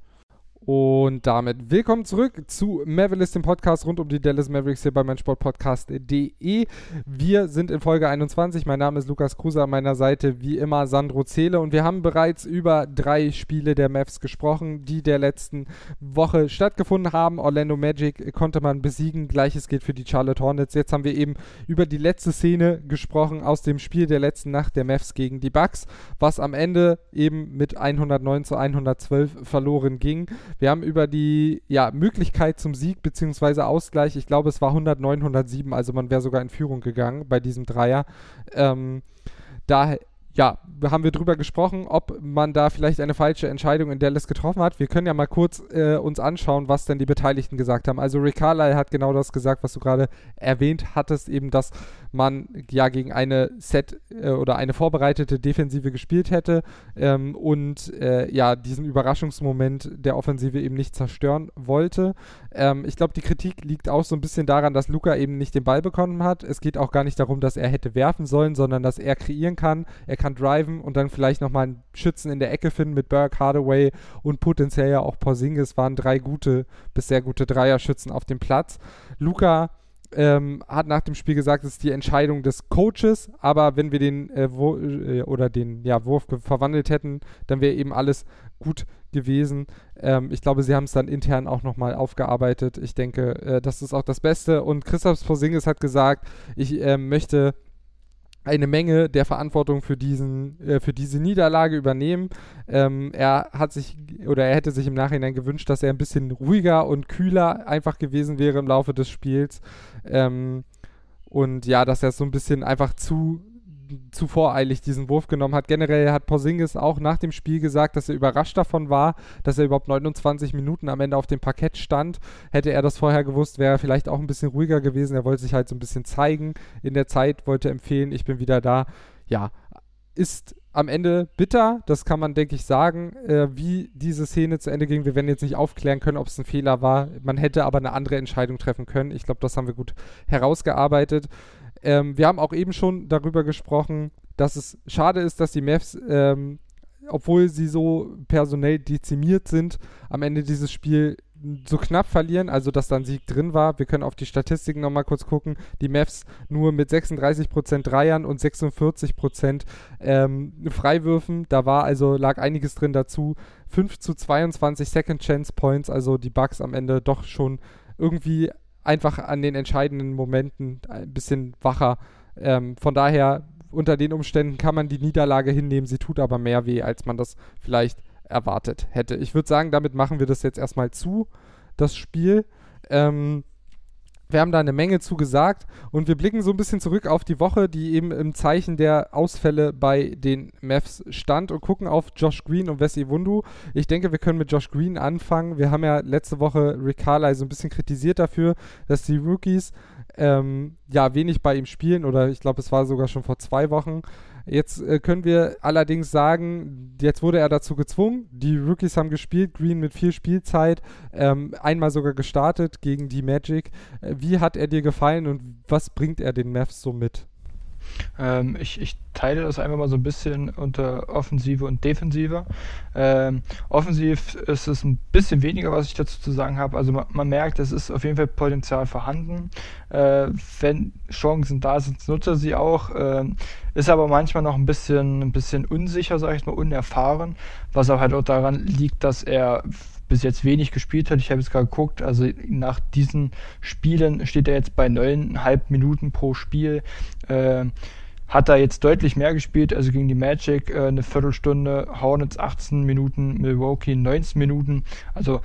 Und damit willkommen zurück zu Mavericks, dem Podcast rund um die Dallas Mavericks hier bei meinsportpodcast.de. Wir sind in Folge 21. Mein Name ist Lukas Kruse, an meiner Seite wie immer Sandro Zähle und wir haben bereits über drei Spiele der Mavs gesprochen, die der letzten Woche stattgefunden haben. Orlando Magic konnte man besiegen, gleiches gilt für die Charlotte Hornets. Jetzt haben wir eben über die letzte Szene gesprochen aus dem Spiel der letzten Nacht der Mavs gegen die Bucks, was am Ende eben mit 109 zu 112 verloren ging. Wir haben über die ja, Möglichkeit zum Sieg bzw. Ausgleich, ich glaube es war 109, 107, also man wäre sogar in Führung gegangen bei diesem Dreier. Ähm, da ja, haben wir drüber gesprochen, ob man da vielleicht eine falsche Entscheidung in Dallas getroffen hat. Wir können ja mal kurz äh, uns anschauen, was denn die Beteiligten gesagt haben. Also Rick Carlyle hat genau das gesagt, was du gerade erwähnt hattest, eben, dass man ja gegen eine Set äh, oder eine vorbereitete Defensive gespielt hätte ähm, und äh, ja, diesen Überraschungsmoment der Offensive eben nicht zerstören wollte. Ähm, ich glaube, die Kritik liegt auch so ein bisschen daran, dass Luca eben nicht den Ball bekommen hat. Es geht auch gar nicht darum, dass er hätte werfen sollen, sondern dass er kreieren kann. Er kann kann driven und dann vielleicht nochmal einen Schützen in der Ecke finden mit Burke, Hardaway und potenziell ja auch Porzingis waren drei gute bis sehr gute Dreierschützen auf dem Platz. Luca ähm, hat nach dem Spiel gesagt, es ist die Entscheidung des Coaches, aber wenn wir den äh, äh, oder den ja, Wurf verwandelt hätten, dann wäre eben alles gut gewesen. Ähm, ich glaube, sie haben es dann intern auch nochmal aufgearbeitet. Ich denke, äh, das ist auch das Beste. Und Christoph Porzingis hat gesagt, ich äh, möchte eine Menge der Verantwortung für diesen, äh, für diese Niederlage übernehmen. Ähm, er hat sich oder er hätte sich im Nachhinein gewünscht, dass er ein bisschen ruhiger und kühler einfach gewesen wäre im Laufe des Spiels. Ähm, und ja, dass er so ein bisschen einfach zu zu voreilig diesen Wurf genommen hat. Generell hat Porzingis auch nach dem Spiel gesagt, dass er überrascht davon war, dass er überhaupt 29 Minuten am Ende auf dem Parkett stand. Hätte er das vorher gewusst, wäre er vielleicht auch ein bisschen ruhiger gewesen. Er wollte sich halt so ein bisschen zeigen in der Zeit, wollte empfehlen, ich bin wieder da. Ja, ist am Ende bitter, das kann man, denke ich, sagen, äh, wie diese Szene zu Ende ging. Wir werden jetzt nicht aufklären können, ob es ein Fehler war. Man hätte aber eine andere Entscheidung treffen können. Ich glaube, das haben wir gut herausgearbeitet. Ähm, wir haben auch eben schon darüber gesprochen, dass es schade ist, dass die Mavs, ähm, obwohl sie so personell dezimiert sind, am Ende dieses Spiel so knapp verlieren, also dass da ein Sieg drin war. Wir können auf die Statistiken nochmal kurz gucken. Die Mavs nur mit 36% Dreiern und 46% ähm, Freiwürfen. Da war also, lag einiges drin dazu. 5 zu 22 Second Chance Points, also die Bugs am Ende doch schon irgendwie einfach an den entscheidenden Momenten ein bisschen wacher. Ähm, von daher, unter den Umständen kann man die Niederlage hinnehmen. Sie tut aber mehr weh, als man das vielleicht erwartet hätte. Ich würde sagen, damit machen wir das jetzt erstmal zu, das Spiel. Ähm, wir haben da eine Menge zu gesagt und wir blicken so ein bisschen zurück auf die Woche, die eben im Zeichen der Ausfälle bei den Mavs stand und gucken auf Josh Green und Wesley Wundu. Ich denke, wir können mit Josh Green anfangen. Wir haben ja letzte Woche Rick Carlisle so ein bisschen kritisiert dafür, dass die Rookies ähm, ja wenig bei ihm spielen oder ich glaube, es war sogar schon vor zwei Wochen. Jetzt äh, können wir allerdings sagen, jetzt wurde er dazu gezwungen. Die Rookies haben gespielt, Green mit viel Spielzeit, ähm, einmal sogar gestartet gegen die Magic. Äh, wie hat er dir gefallen und was bringt er den Mavs so mit? Ähm, ich, ich, teile das einfach mal so ein bisschen unter Offensive und Defensive. Ähm, offensiv ist es ein bisschen weniger, was ich dazu zu sagen habe. Also man, man merkt, es ist auf jeden Fall Potenzial vorhanden. Äh, wenn Chancen da sind, nutze sie auch. Äh, ist aber manchmal noch ein bisschen, ein bisschen unsicher, sage ich mal, unerfahren, was auch halt auch daran liegt, dass er bis jetzt wenig gespielt hat. Ich habe jetzt gerade geguckt, also nach diesen Spielen steht er jetzt bei neuneinhalb Minuten pro Spiel. Äh, hat er jetzt deutlich mehr gespielt, also gegen die Magic äh, eine Viertelstunde, Hornets 18 Minuten, Milwaukee 19 Minuten. Also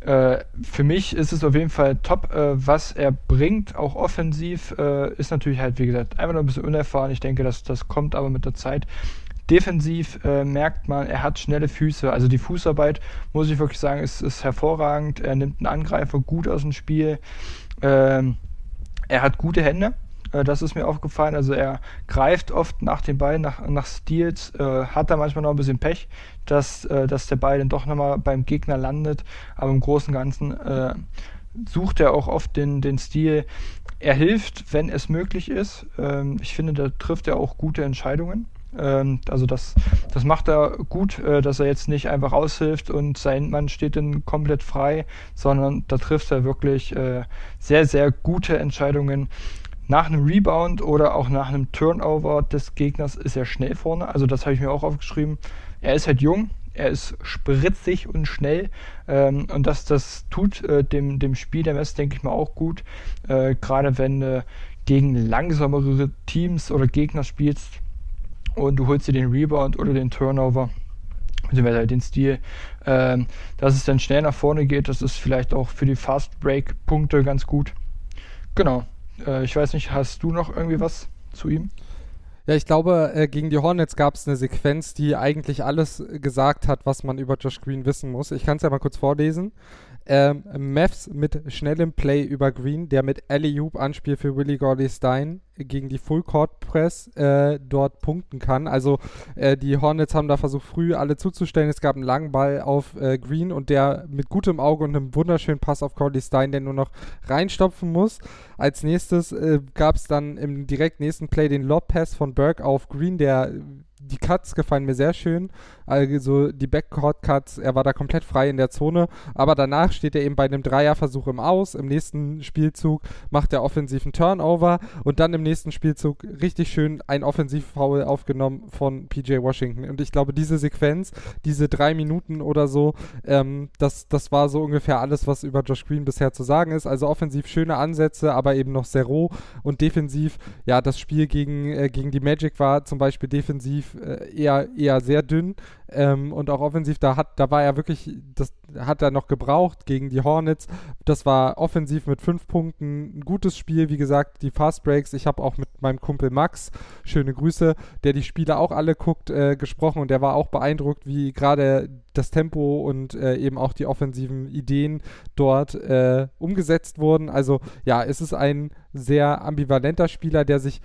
äh, für mich ist es auf jeden Fall top, äh, was er bringt, auch offensiv, äh, ist natürlich halt, wie gesagt, einfach noch ein bisschen unerfahren. Ich denke, dass das kommt aber mit der Zeit. Defensiv äh, merkt man, er hat schnelle Füße. Also die Fußarbeit, muss ich wirklich sagen, ist, ist hervorragend. Er nimmt einen Angreifer gut aus dem Spiel. Ähm, er hat gute Hände. Äh, das ist mir aufgefallen. Also er greift oft nach den Ball, nach, nach Steals, äh, hat da manchmal noch ein bisschen Pech, dass, äh, dass der Ball dann doch nochmal beim Gegner landet. Aber im Großen und Ganzen äh, sucht er auch oft den, den Stil. Er hilft, wenn es möglich ist. Ähm, ich finde, da trifft er auch gute Entscheidungen. Ähm, also das, das macht er gut, äh, dass er jetzt nicht einfach aushilft und sein Mann steht dann komplett frei, sondern da trifft er wirklich äh, sehr, sehr gute Entscheidungen. Nach einem Rebound oder auch nach einem Turnover des Gegners ist er schnell vorne. Also das habe ich mir auch aufgeschrieben. Er ist halt jung, er ist spritzig und schnell ähm, und das, das tut äh, dem, dem Spiel der West, denke ich mal, auch gut. Gerade wenn du gegen langsamere Teams oder Gegner spielst, [LAUGHS] und du holst dir den Rebound oder den Turnover, beziehungsweise halt den Stil, ähm, dass es dann schnell nach vorne geht. Das ist vielleicht auch für die Fast Break Punkte ganz gut. Genau. Äh, ich weiß nicht, hast du noch irgendwie was zu ihm? Ja, ich glaube, äh, gegen die Hornets gab es eine Sequenz, die eigentlich alles gesagt hat, was man über Josh Green wissen muss. Ich kann es ja mal kurz vorlesen. Ähm, Mavs mit schnellem Play über Green, der mit Alley-Oop Anspiel für Willie Gordy Stein gegen die Full Court Press äh, dort punkten kann. Also äh, die Hornets haben da versucht, früh alle zuzustellen. Es gab einen langen Ball auf äh, Green und der mit gutem Auge und einem wunderschönen Pass auf Gordy Stein, der nur noch reinstopfen muss. Als nächstes äh, gab es dann im direkt nächsten Play den Lob Pass von Burke auf Green, der die Cuts gefallen mir sehr schön. Also die Backcourt-Cuts, er war da komplett frei in der Zone. Aber danach steht er eben bei einem Dreierversuch im Aus. Im nächsten Spielzug macht er offensiven Turnover und dann im nächsten Spielzug richtig schön ein Offensivfoul aufgenommen von PJ Washington. Und ich glaube, diese Sequenz, diese drei Minuten oder so, ähm, das, das war so ungefähr alles, was über Josh Green bisher zu sagen ist. Also offensiv schöne Ansätze, aber eben noch sehr roh und defensiv, ja, das Spiel gegen, äh, gegen die Magic war zum Beispiel defensiv äh, eher, eher sehr dünn. Ähm, und auch offensiv, da hat, da war er wirklich, das hat er noch gebraucht gegen die Hornets. Das war offensiv mit fünf Punkten ein gutes Spiel. Wie gesagt, die Fast Breaks. Ich habe auch mit meinem Kumpel Max, schöne Grüße, der die Spiele auch alle guckt, äh, gesprochen und der war auch beeindruckt, wie gerade das Tempo und äh, eben auch die offensiven Ideen dort äh, umgesetzt wurden. Also ja, es ist ein sehr ambivalenter Spieler, der sich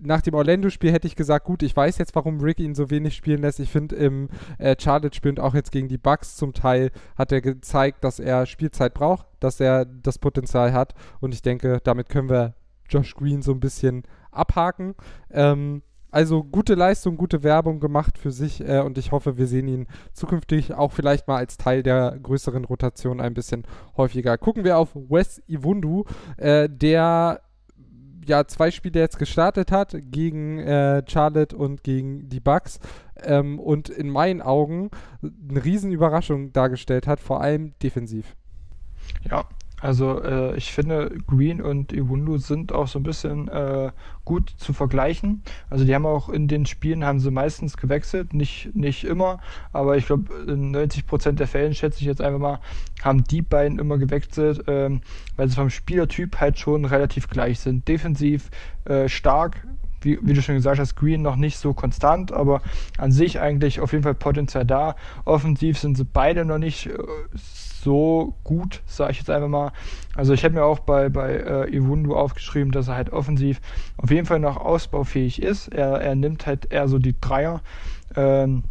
nach dem Orlando-Spiel hätte ich gesagt, gut, ich weiß jetzt, warum Rick ihn so wenig spielen lässt. Ich finde, im äh, Charlotte-Spiel und auch jetzt gegen die Bucks zum Teil hat er gezeigt, dass er Spielzeit braucht, dass er das Potenzial hat. Und ich denke, damit können wir Josh Green so ein bisschen abhaken. Ähm, also gute Leistung, gute Werbung gemacht für sich äh, und ich hoffe, wir sehen ihn zukünftig auch vielleicht mal als Teil der größeren Rotation ein bisschen häufiger. Gucken wir auf Wes Iwundu, äh, der ja zwei Spiele jetzt gestartet hat gegen äh, Charlotte und gegen die Bucks ähm, und in meinen Augen eine Riesenüberraschung dargestellt hat, vor allem defensiv. Ja, Also äh, ich finde, Green und Iwundu sind auch so ein bisschen äh, gut zu vergleichen. Also die haben auch in den Spielen haben sie meistens gewechselt, nicht, nicht immer, aber ich glaube in 90% der Fällen, schätze ich jetzt einfach mal, haben die beiden immer gewechselt, ähm, weil sie vom Spielertyp halt schon relativ gleich sind. Defensiv äh, stark, wie, wie, du schon gesagt hast, Green noch nicht so konstant, aber an sich eigentlich auf jeden Fall Potenzial da. Offensiv sind sie beide noch nicht äh, so gut, sage ich jetzt einfach mal. Also ich habe mir auch bei, bei äh, Iwundu aufgeschrieben, dass er halt offensiv auf jeden Fall noch ausbaufähig ist. Er, er nimmt halt eher so die Dreier, ähm,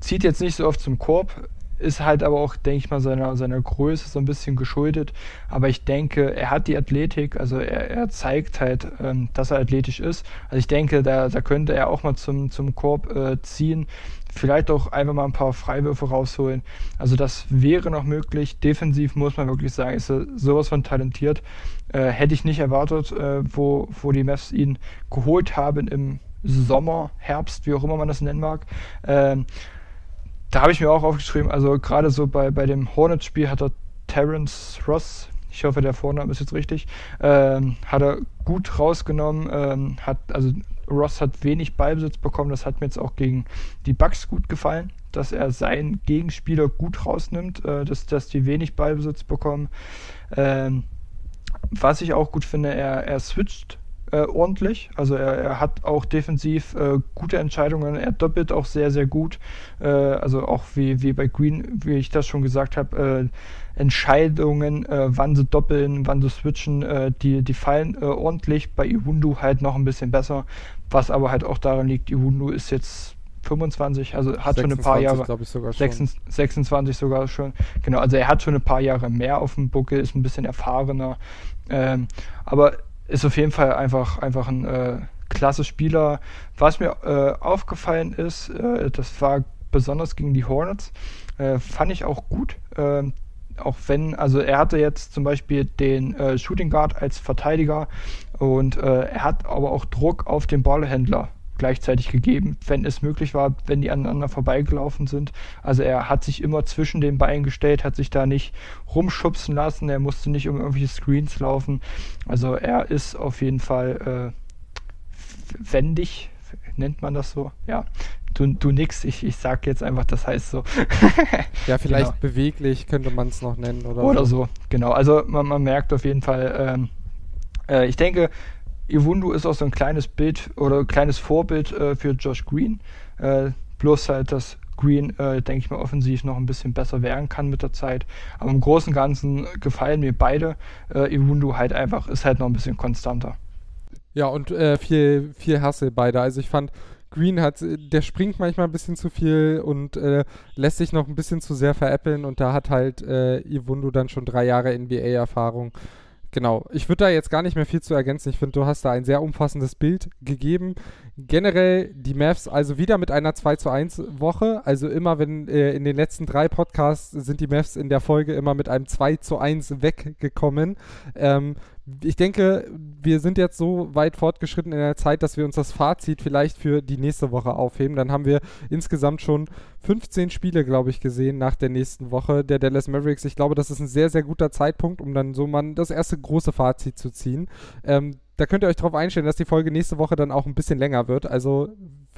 zieht jetzt nicht so oft zum Korb, ist halt aber auch, denke ich mal, seiner, seiner Größe so ein bisschen geschuldet. Aber ich denke, er hat die Athletik, also er, er zeigt halt, ähm, dass er athletisch ist. Also ich denke, da, da könnte er auch mal zum, zum Korb äh, ziehen vielleicht auch einfach mal ein paar Freiwürfe rausholen. Also das wäre noch möglich. Defensiv muss man wirklich sagen, ist er sowas von talentiert. Äh, hätte ich nicht erwartet, äh, wo, wo die Mavs ihn geholt haben im Sommer, Herbst, wie auch immer man das nennen mag. Ähm, da habe ich mir auch aufgeschrieben, also gerade so bei, bei dem Hornets-Spiel hat er Terence Ross, ich hoffe, der Vorname ist jetzt richtig, ähm, hat er gut rausgenommen, ähm, hat also Ross hat wenig Ballbesitz bekommen. Das hat mir jetzt auch gegen die Bucks gut gefallen, dass er seinen Gegenspieler gut rausnimmt, äh, dass, dass die wenig Ballbesitz bekommen. Ähm, was ich auch gut finde, er, er switcht äh, ordentlich. Also er, er, hat auch defensiv äh, gute Entscheidungen. Er doppelt auch sehr, sehr gut. Äh, also auch wie, wie bei Green, wie ich das schon gesagt habe, äh, Entscheidungen, äh, wann sie doppeln, wann sie switchen, äh, die, die fallen ordentlich. Bei Iwundu halt noch ein bisschen besser. Was aber halt auch daran liegt, Iwundu ist jetzt 25, also hat 26, schon ein paar Jahre. Ich sogar 26, 26 sogar schon. Genau, also er hat schon ein paar Jahre mehr auf dem Buckel, ist ein bisschen erfahrener. Ähm, aber ist auf jeden Fall einfach, einfach ein äh, klasse Spieler. Was mir äh, aufgefallen ist, äh, das war besonders gegen die Hornets, äh, fand ich auch gut. Auch wenn, also er hatte jetzt zum Beispiel den äh, Shooting Guard als Verteidiger und äh, er hat aber auch Druck auf den Ballhändler gleichzeitig gegeben, wenn es möglich war, wenn die aneinander vorbeigelaufen sind. Also er hat sich immer zwischen den Beinen gestellt, hat sich da nicht rumschubsen lassen, er musste nicht um irgendwelche Screens laufen. Also er ist auf jeden Fall äh, wendig, nennt man das so? Ja. Du, du nix, ich, ich sag jetzt einfach, das heißt so. [LAUGHS] ja, vielleicht genau. beweglich könnte man es noch nennen oder, oder so. Genau, also man, man merkt auf jeden Fall, ähm, äh, ich denke, Iwundu ist auch so ein kleines Bild oder ein kleines Vorbild äh, für Josh Green. Äh, bloß halt, dass Green, äh, denke ich mal, offensiv noch ein bisschen besser werden kann mit der Zeit. Aber im Großen und Ganzen gefallen mir beide. Äh, Iwundu halt einfach, ist halt noch ein bisschen konstanter. Ja, und äh, viel, viel Hassel beide. Also ich fand, Green hat, der springt manchmal ein bisschen zu viel und äh, lässt sich noch ein bisschen zu sehr veräppeln und da hat halt äh, Iwundu dann schon drei Jahre NBA-Erfahrung genau. Ich würde da jetzt gar nicht mehr viel zu ergänzen. Ich finde, du hast da ein sehr umfassendes Bild gegeben. Generell die Mavs also wieder mit einer 2 zu 1 Woche. Also immer, wenn äh, in den letzten drei Podcasts sind die Mavs in der Folge immer mit einem 2 zu 1 weggekommen. Ähm, ich denke, wir sind jetzt so weit fortgeschritten in der Zeit, dass wir uns das Fazit vielleicht für die nächste Woche aufheben. Dann haben wir insgesamt schon 15 Spiele, glaube ich, gesehen nach der nächsten Woche der Dallas Mavericks. Ich glaube, das ist ein sehr, sehr guter Zeitpunkt, um dann so mal das erste große Fazit zu ziehen. Ähm, da könnt ihr euch darauf einstellen, dass die Folge nächste Woche dann auch ein bisschen länger wird. Also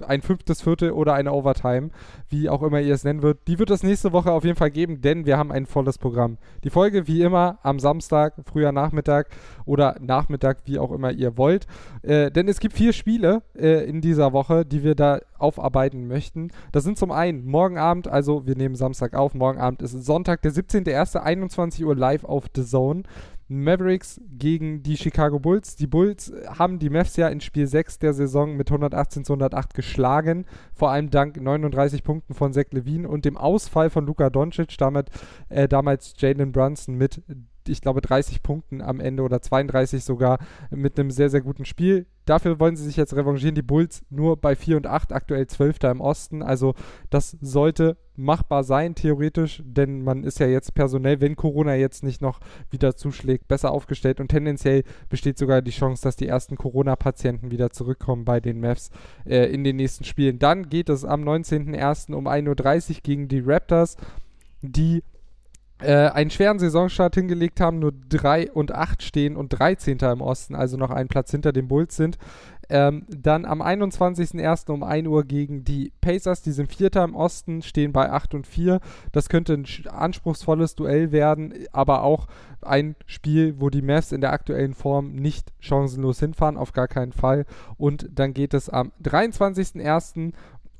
ein fünftes Viertel oder eine Overtime, wie auch immer ihr es nennen wird. Die wird es nächste Woche auf jeden Fall geben, denn wir haben ein volles Programm. Die Folge wie immer am Samstag, früher Nachmittag oder Nachmittag, wie auch immer ihr wollt. Äh, denn es gibt vier Spiele äh, in dieser Woche, die wir da aufarbeiten möchten. Das sind zum einen morgen Abend, also wir nehmen Samstag auf, morgen Abend ist Sonntag, der 17.01., 21 Uhr live auf The Zone. Mavericks gegen die Chicago Bulls. Die Bulls haben die Mavs ja in Spiel 6 der Saison mit 118 zu 108 geschlagen, vor allem dank 39 Punkten von Zach Levine und dem Ausfall von Luka Doncic, damit äh, damals Jalen Brunson mit ich glaube, 30 Punkten am Ende oder 32 sogar mit einem sehr, sehr guten Spiel. Dafür wollen sie sich jetzt revanchieren. Die Bulls nur bei 4 und 8, aktuell 12. im Osten. Also das sollte machbar sein, theoretisch, denn man ist ja jetzt personell, wenn Corona jetzt nicht noch wieder zuschlägt, besser aufgestellt und tendenziell besteht sogar die Chance, dass die ersten Corona-Patienten wieder zurückkommen bei den Mavs äh, in den nächsten Spielen. Dann geht es am 19.01. um 1.30 Uhr gegen die Raptors, die äh, einen schweren Saisonstart hingelegt haben, nur 3 und 8 stehen und 13. im Osten, also noch einen Platz hinter den Bulls sind. Ähm, dann am 21.01. um 1 Uhr gegen die Pacers, die sind Vierter im Osten, stehen bei 8 und 4. Das könnte ein anspruchsvolles Duell werden, aber auch ein Spiel, wo die Mavs in der aktuellen Form nicht chancenlos hinfahren, auf gar keinen Fall. Und dann geht es am 23.01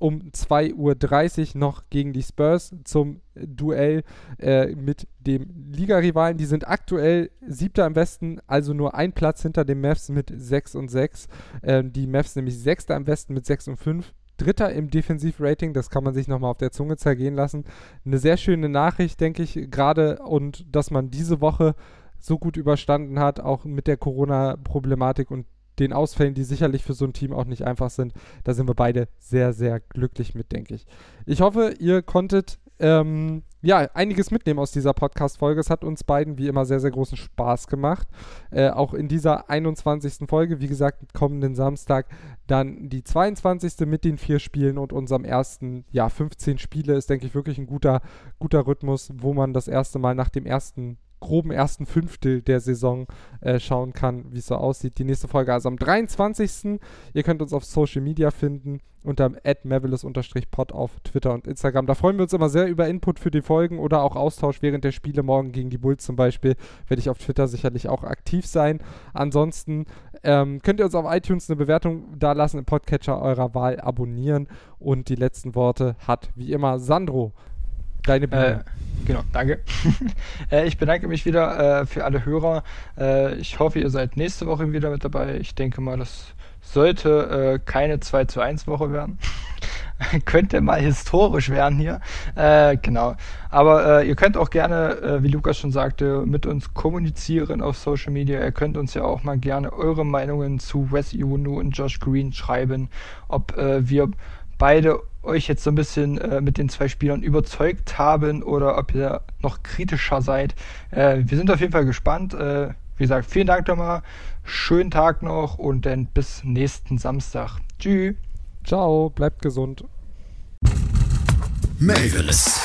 um 2.30 Uhr noch gegen die Spurs zum Duell äh, mit dem Ligarivalen. Die sind aktuell siebter im Westen, also nur ein Platz hinter den Mavs mit 6 und 6. Ähm, die Mavs nämlich sechster im Westen mit 6 und 5. Dritter im Defensivrating, das kann man sich nochmal auf der Zunge zergehen lassen. Eine sehr schöne Nachricht, denke ich, gerade und dass man diese Woche so gut überstanden hat, auch mit der Corona-Problematik und den Ausfällen, die sicherlich für so ein Team auch nicht einfach sind. Da sind wir beide sehr, sehr glücklich mit, denke ich. Ich hoffe, ihr konntet ähm, ja, einiges mitnehmen aus dieser Podcast-Folge. Es hat uns beiden wie immer sehr, sehr großen Spaß gemacht. Äh, auch in dieser 21. Folge, wie gesagt, kommenden Samstag dann die 22. mit den vier Spielen und unserem ersten, ja, 15 Spiele ist, denke ich, wirklich ein guter, guter Rhythmus, wo man das erste Mal nach dem ersten groben ersten Fünftel der Saison äh, schauen kann, wie es so aussieht. Die nächste Folge also am 23. Ihr könnt uns auf Social Media finden unter @mavelis_pod auf Twitter und Instagram. Da freuen wir uns immer sehr über Input für die Folgen oder auch Austausch während der Spiele morgen gegen die Bulls zum Beispiel. Werde ich auf Twitter sicherlich auch aktiv sein. Ansonsten ähm, könnt ihr uns auf iTunes eine Bewertung da lassen, im Podcatcher eurer Wahl abonnieren und die letzten Worte hat wie immer Sandro. Deine Bühne. Äh, genau, danke. [LAUGHS] äh, ich bedanke mich wieder äh, für alle Hörer. Äh, ich hoffe, ihr seid nächste Woche wieder mit dabei. Ich denke mal, das sollte äh, keine 2 zu 1 Woche werden. [LAUGHS] Könnte mal historisch werden hier. Äh, genau. Aber ihr könnt auch gerne, wie Lukas schon sagte, mit uns kommunizieren auf Social Media. Ihr könnt uns ja auch mal gerne eure Meinungen zu Wes Iwunu und Josh Green schreiben, ob wir beide euch jetzt so ein bisschen äh, mit den zwei Spielern überzeugt haben oder ob ihr noch kritischer seid. Äh, wir sind auf jeden Fall gespannt. Äh, wie gesagt, vielen Dank nochmal. Schönen Tag noch und dann bis nächsten Samstag. Tschüss. Ciao, bleibt gesund. Mavis.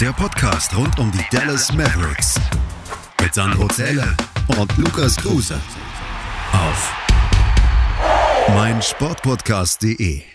Der Podcast rund um die Dallas Mavericks. Mit Sandro Zähler und Lukas Kruse. Auf meinsportpodcast.de